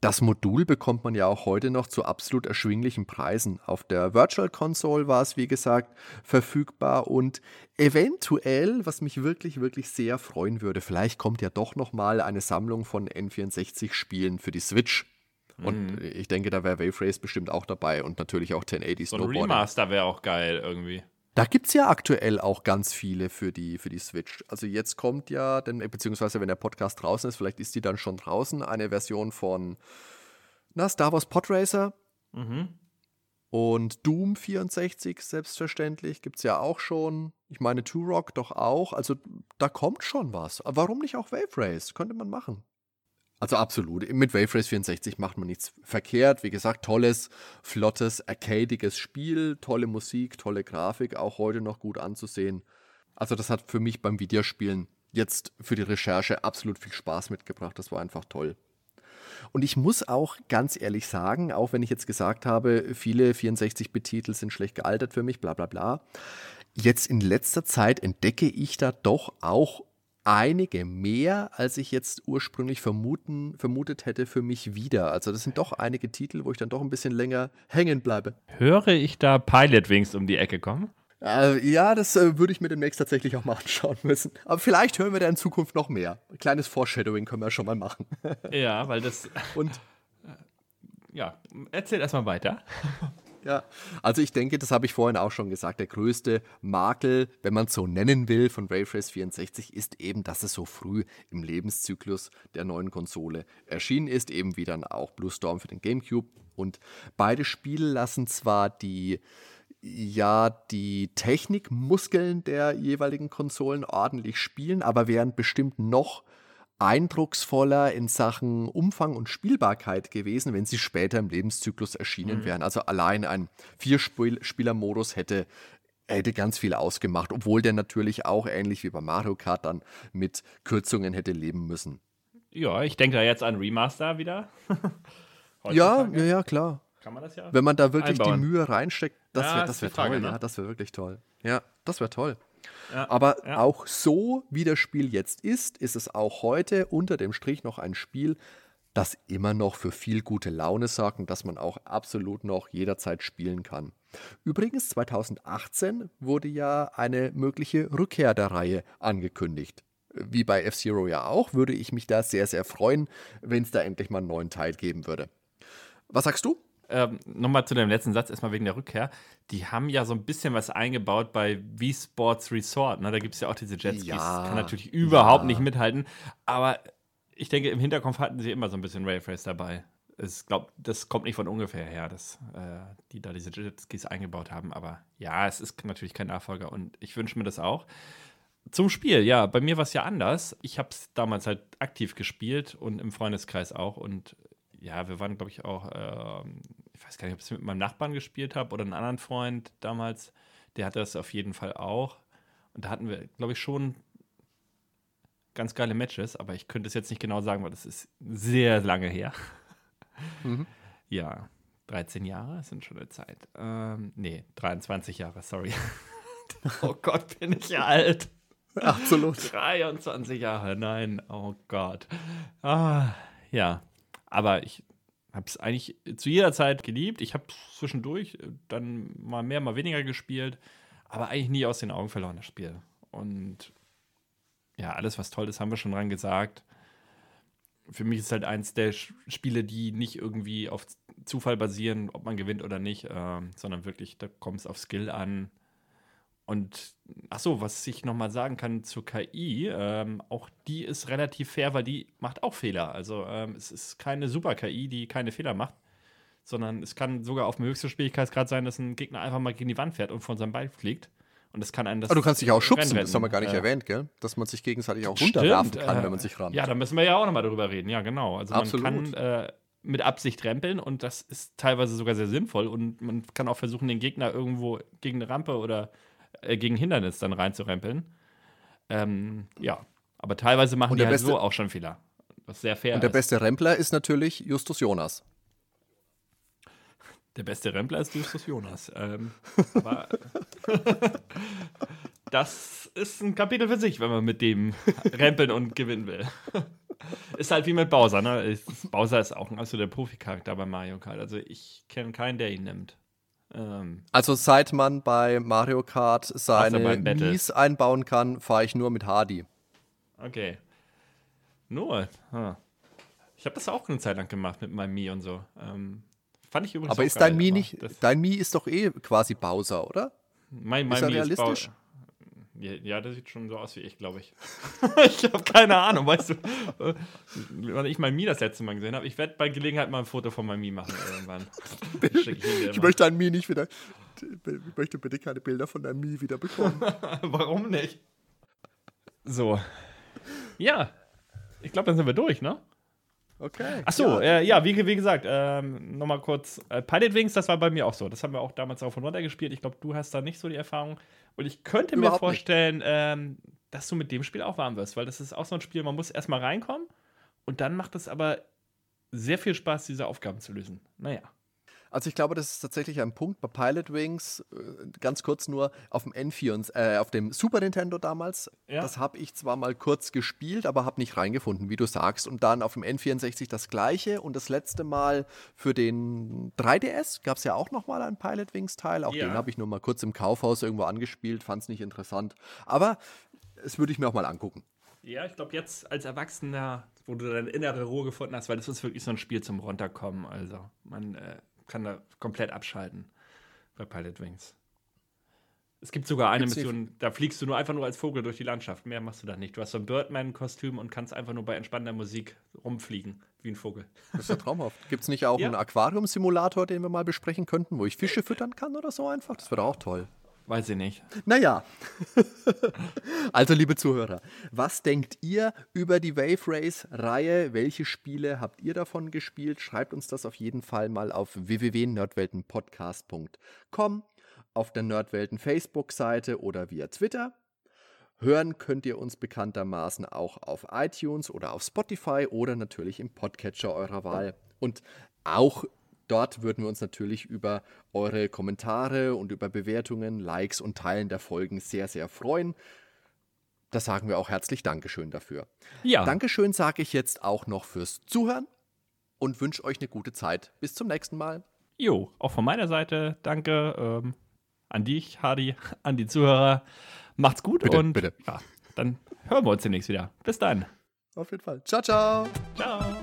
das Modul bekommt man ja auch heute noch zu absolut erschwinglichen Preisen. Auf der Virtual Console war es, wie gesagt, verfügbar und eventuell, was mich wirklich, wirklich sehr freuen würde, vielleicht kommt ja doch noch mal eine Sammlung von N64-Spielen für die Switch. Und ich denke, da wäre Wave Race bestimmt auch dabei und natürlich auch 1080 So ein Snowboarding. Remaster wäre auch geil irgendwie. Da gibt es ja aktuell auch ganz viele für die, für die Switch. Also jetzt kommt ja, denn, beziehungsweise wenn der Podcast draußen ist, vielleicht ist die dann schon draußen, eine Version von na, Star Wars Podracer Mhm. und Doom 64, selbstverständlich, gibt es ja auch schon. Ich meine, Turok doch auch. Also da kommt schon was. Warum nicht auch Wave Race? Könnte man machen. Also absolut. Mit Wave Race 64 macht man nichts verkehrt. Wie gesagt, tolles, flottes, arcadiges Spiel, tolle Musik, tolle Grafik, auch heute noch gut anzusehen. Also das hat für mich beim Videospielen jetzt für die Recherche absolut viel Spaß mitgebracht. Das war einfach toll. Und ich muss auch ganz ehrlich sagen, auch wenn ich jetzt gesagt habe, viele 64-Bit-Titel sind schlecht gealtert für mich, bla bla bla. Jetzt in letzter Zeit entdecke ich da doch auch einige mehr, als ich jetzt ursprünglich vermuten, vermutet hätte für mich wieder. Also das sind doch einige Titel, wo ich dann doch ein bisschen länger hängen bleibe. Höre ich da Pilot Wings um die Ecke kommen? Äh, ja, das äh, würde ich mir demnächst tatsächlich auch mal anschauen müssen. Aber vielleicht hören wir da in Zukunft noch mehr. Ein kleines Foreshadowing können wir schon mal machen. Ja, weil das. Und Ja, erzähl erstmal weiter. Ja, also ich denke, das habe ich vorhin auch schon gesagt, der größte Makel, wenn man es so nennen will, von Wave Race 64 ist eben, dass es so früh im Lebenszyklus der neuen Konsole erschienen ist, eben wie dann auch Blue Storm für den GameCube. Und beide Spiele lassen zwar die ja, die Technikmuskeln der jeweiligen Konsolen ordentlich spielen, aber wären bestimmt noch eindrucksvoller in Sachen Umfang und Spielbarkeit gewesen, wenn sie später im Lebenszyklus erschienen wären. Also allein ein Vier-Spieler-Modus hätte, hätte ganz viel ausgemacht, obwohl der natürlich auch ähnlich wie bei Mario Kart dann mit Kürzungen hätte leben müssen. Ja, ich denke da jetzt an Remaster wieder. Ja, ja, ja, klar. Kann man das ja? Wenn man da wirklich Einbauen. die Mühe reinsteckt, das Ja, wäre wär Frage, toll. ne? Ja, das wäre wirklich toll. Ja, das wäre toll. Ja, Aber ja. auch so, wie das Spiel jetzt ist, ist es auch heute unter dem Strich noch ein Spiel, das immer noch für viel gute Laune sorgt und das man auch absolut noch jederzeit spielen kann. Übrigens, 2018 wurde ja eine mögliche Rückkehr der Reihe angekündigt. Wie bei F-Zero ja auch, würde ich mich da sehr, sehr freuen, wenn es da endlich mal einen neuen Teil geben würde. Was sagst du? Ähm, nochmal zu dem letzten Satz, erstmal wegen der Rückkehr. Die haben ja so ein bisschen was eingebaut bei Wii Sports Resort. Ne? Da gibt es ja auch diese Jetskis. Ja, das kann natürlich überhaupt ja. nicht mithalten. Aber ich denke, im Hinterkopf hatten sie immer so ein bisschen Rayface dabei. Ich glaube, das kommt nicht von ungefähr her, dass äh, die da diese Jetskis eingebaut haben. Aber ja, es ist natürlich kein Nachfolger und ich wünsche mir das auch. Zum Spiel, ja, bei mir war es ja anders. Ich habe es damals halt aktiv gespielt und im Freundeskreis auch. Und ja, wir waren, glaube ich, auch, ähm, ich weiß gar nicht, ob ich es mit meinem Nachbarn gespielt habe oder einem anderen Freund damals. Der hatte das auf jeden Fall auch. Und da hatten wir, glaube ich, schon ganz geile Matches, aber ich könnte es jetzt nicht genau sagen, weil das ist sehr lange her. Mhm. Ja, 13 Jahre sind schon eine Zeit. Ähm, nee, 23 Jahre, sorry. oh Gott, bin ich alt. Absolut. 23 Jahre, nein, oh Gott. Ah, ja, aber ich habe es eigentlich zu jeder Zeit geliebt. Ich habe zwischendurch dann mal mehr, mal weniger gespielt, aber eigentlich nie aus den Augen verloren, das Spiel. Und ja, alles, was toll ist, haben wir schon dran gesagt. Für mich ist halt eins der Spiele, die nicht irgendwie auf Zufall basieren, ob man gewinnt oder nicht, ähm, sondern wirklich, da kommt es auf Skill an. Und ach so, was ich nochmal sagen kann zur KI, ähm, auch die ist relativ fair, weil die macht auch Fehler. Also ähm, es ist keine super KI, die keine Fehler macht, sondern es kann sogar auf dem höchsten Schwierigkeitsgrad sein, dass ein Gegner einfach mal gegen die Wand fährt und von seinem Bein fliegt. Und das kann einen das Aber du kannst dich auch schubsen, das haben wir gar nicht retten. erwähnt, gell? Dass man sich gegenseitig auch Stimmt, runterwerfen kann, äh, wenn man sich rammt. Ja, da müssen wir ja auch nochmal drüber reden. Ja, genau. Also Absolut. man kann äh, mit Absicht rempeln und das ist teilweise sogar sehr sinnvoll. Und man kann auch versuchen, den Gegner irgendwo gegen eine Rampe oder äh, gegen Hindernis dann reinzurempeln. Ähm, ja, aber teilweise machen die halt beste- so auch schon Fehler. Was sehr fair Und der ist. beste Rempler ist natürlich Justus Jonas. Der beste Rempler ist Justus Jonas. Ähm, aber das ist ein Kapitel für sich, wenn man mit dem rempeln und gewinnen will. Ist halt wie mit Bowser, ne? Bowser ist auch ein absoluter Profikarakter bei Mario Kart. Also ich kenne keinen, der ihn nimmt. Ähm, Also seit man bei Mario Kart seine. Mies einbauen kann, fahre ich nur mit Hardy. okay. Nur. hm. Ich habe das auch eine Zeit lang gemacht mit meinem Mii und so. Ähm, fand ich übrigens Aber ist geil, dein Mii nicht, dein Mii ist doch eh quasi Bowser, oder? Mein, mein Ist er Mii realistisch? Bau- ja, ja, der sieht schon so aus wie ich, glaube ich. ich habe keine Ahnung, weißt du. Wann ich mein Mii das letzte Mal gesehen habe. Ich werde bei Gelegenheit mal ein Foto von meinem Mii machen irgendwann. Ich Ich möchte dein Mii nicht wieder. Ich möchte bitte keine Bilder von deinem Mii wieder bekommen. Warum nicht? So. Ja. Ich glaube, dann sind wir durch, ne? Okay. Ach so, äh, ja, wie, wie gesagt, ähm, nochmal kurz. Äh, Pilot Wings, das war bei mir auch so. Das haben wir auch damals auf und runter gespielt. Ich glaube, du hast da nicht so die Erfahrung. Und ich könnte mir Überhaupt nicht. vorstellen, ähm, dass du mit dem Spiel auch warm wirst, weil das ist auch so ein Spiel, man muss erstmal reinkommen und dann macht es aber sehr viel Spaß, diese Aufgaben zu lösen. Naja. Also ich glaube, das ist tatsächlich ein Punkt bei Pilot Wings, äh, ganz kurz nur, auf dem N4, und, äh, auf dem Super Nintendo damals, Ja. das habe ich zwar mal kurz gespielt, aber habe nicht reingefunden, wie du sagst. Und dann auf dem N64 das gleiche und das letzte Mal für den 3DS gab es ja auch noch mal ein Pilot Wings Teil, auch Ja. den habe ich nur mal kurz im Kaufhaus irgendwo angespielt, fand es nicht interessant. Aber es würde ich mir auch mal angucken. Ja, ich glaube, jetzt als Erwachsener, wo du deine innere Ruhe gefunden hast, weil das ist wirklich so ein Spiel zum Runterkommen. Also, man äh, kann da komplett abschalten bei Pilot Wings. Es gibt sogar eine Gibt's Mission, da fliegst du nur einfach nur als Vogel durch die Landschaft. Mehr machst du da nicht. Du hast so ein Birdman-Kostüm und kannst einfach nur bei entspannter Musik rumfliegen, wie ein Vogel. Das ist ja traumhaft. Gibt es nicht auch Ja. einen Aquariumsimulator, den wir mal besprechen könnten, wo ich Fische füttern kann oder so einfach? Das wäre auch toll. Weiß ich nicht. Naja. also, liebe Zuhörer, was denkt ihr über die Wave Race-Reihe? Welche Spiele habt ihr davon gespielt? Schreibt uns das auf jeden Fall mal auf www.nerdweltenpodcast.com, auf der Nerdwelten Facebook-Seite oder via Twitter. Hören könnt ihr uns bekanntermaßen auch auf iTunes oder auf Spotify oder natürlich im Podcatcher eurer Wahl. Und auch dort würden wir uns natürlich über eure Kommentare und über Bewertungen, Likes und Teilen der Folgen sehr, sehr freuen. Da sagen wir auch herzlich Dankeschön dafür. Ja, Dankeschön sage ich jetzt auch noch fürs Zuhören und wünsche euch eine gute Zeit. Bis zum nächsten Mal. jo, auch von meiner Seite danke ähm, an dich, Hardy, an die Zuhörer. Macht's gut Bitte, und bitte. Ja, dann hören wir uns demnächst wieder. Bis dann. Auf jeden Fall. Ciao, ciao. Ciao.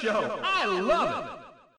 Show! I love it!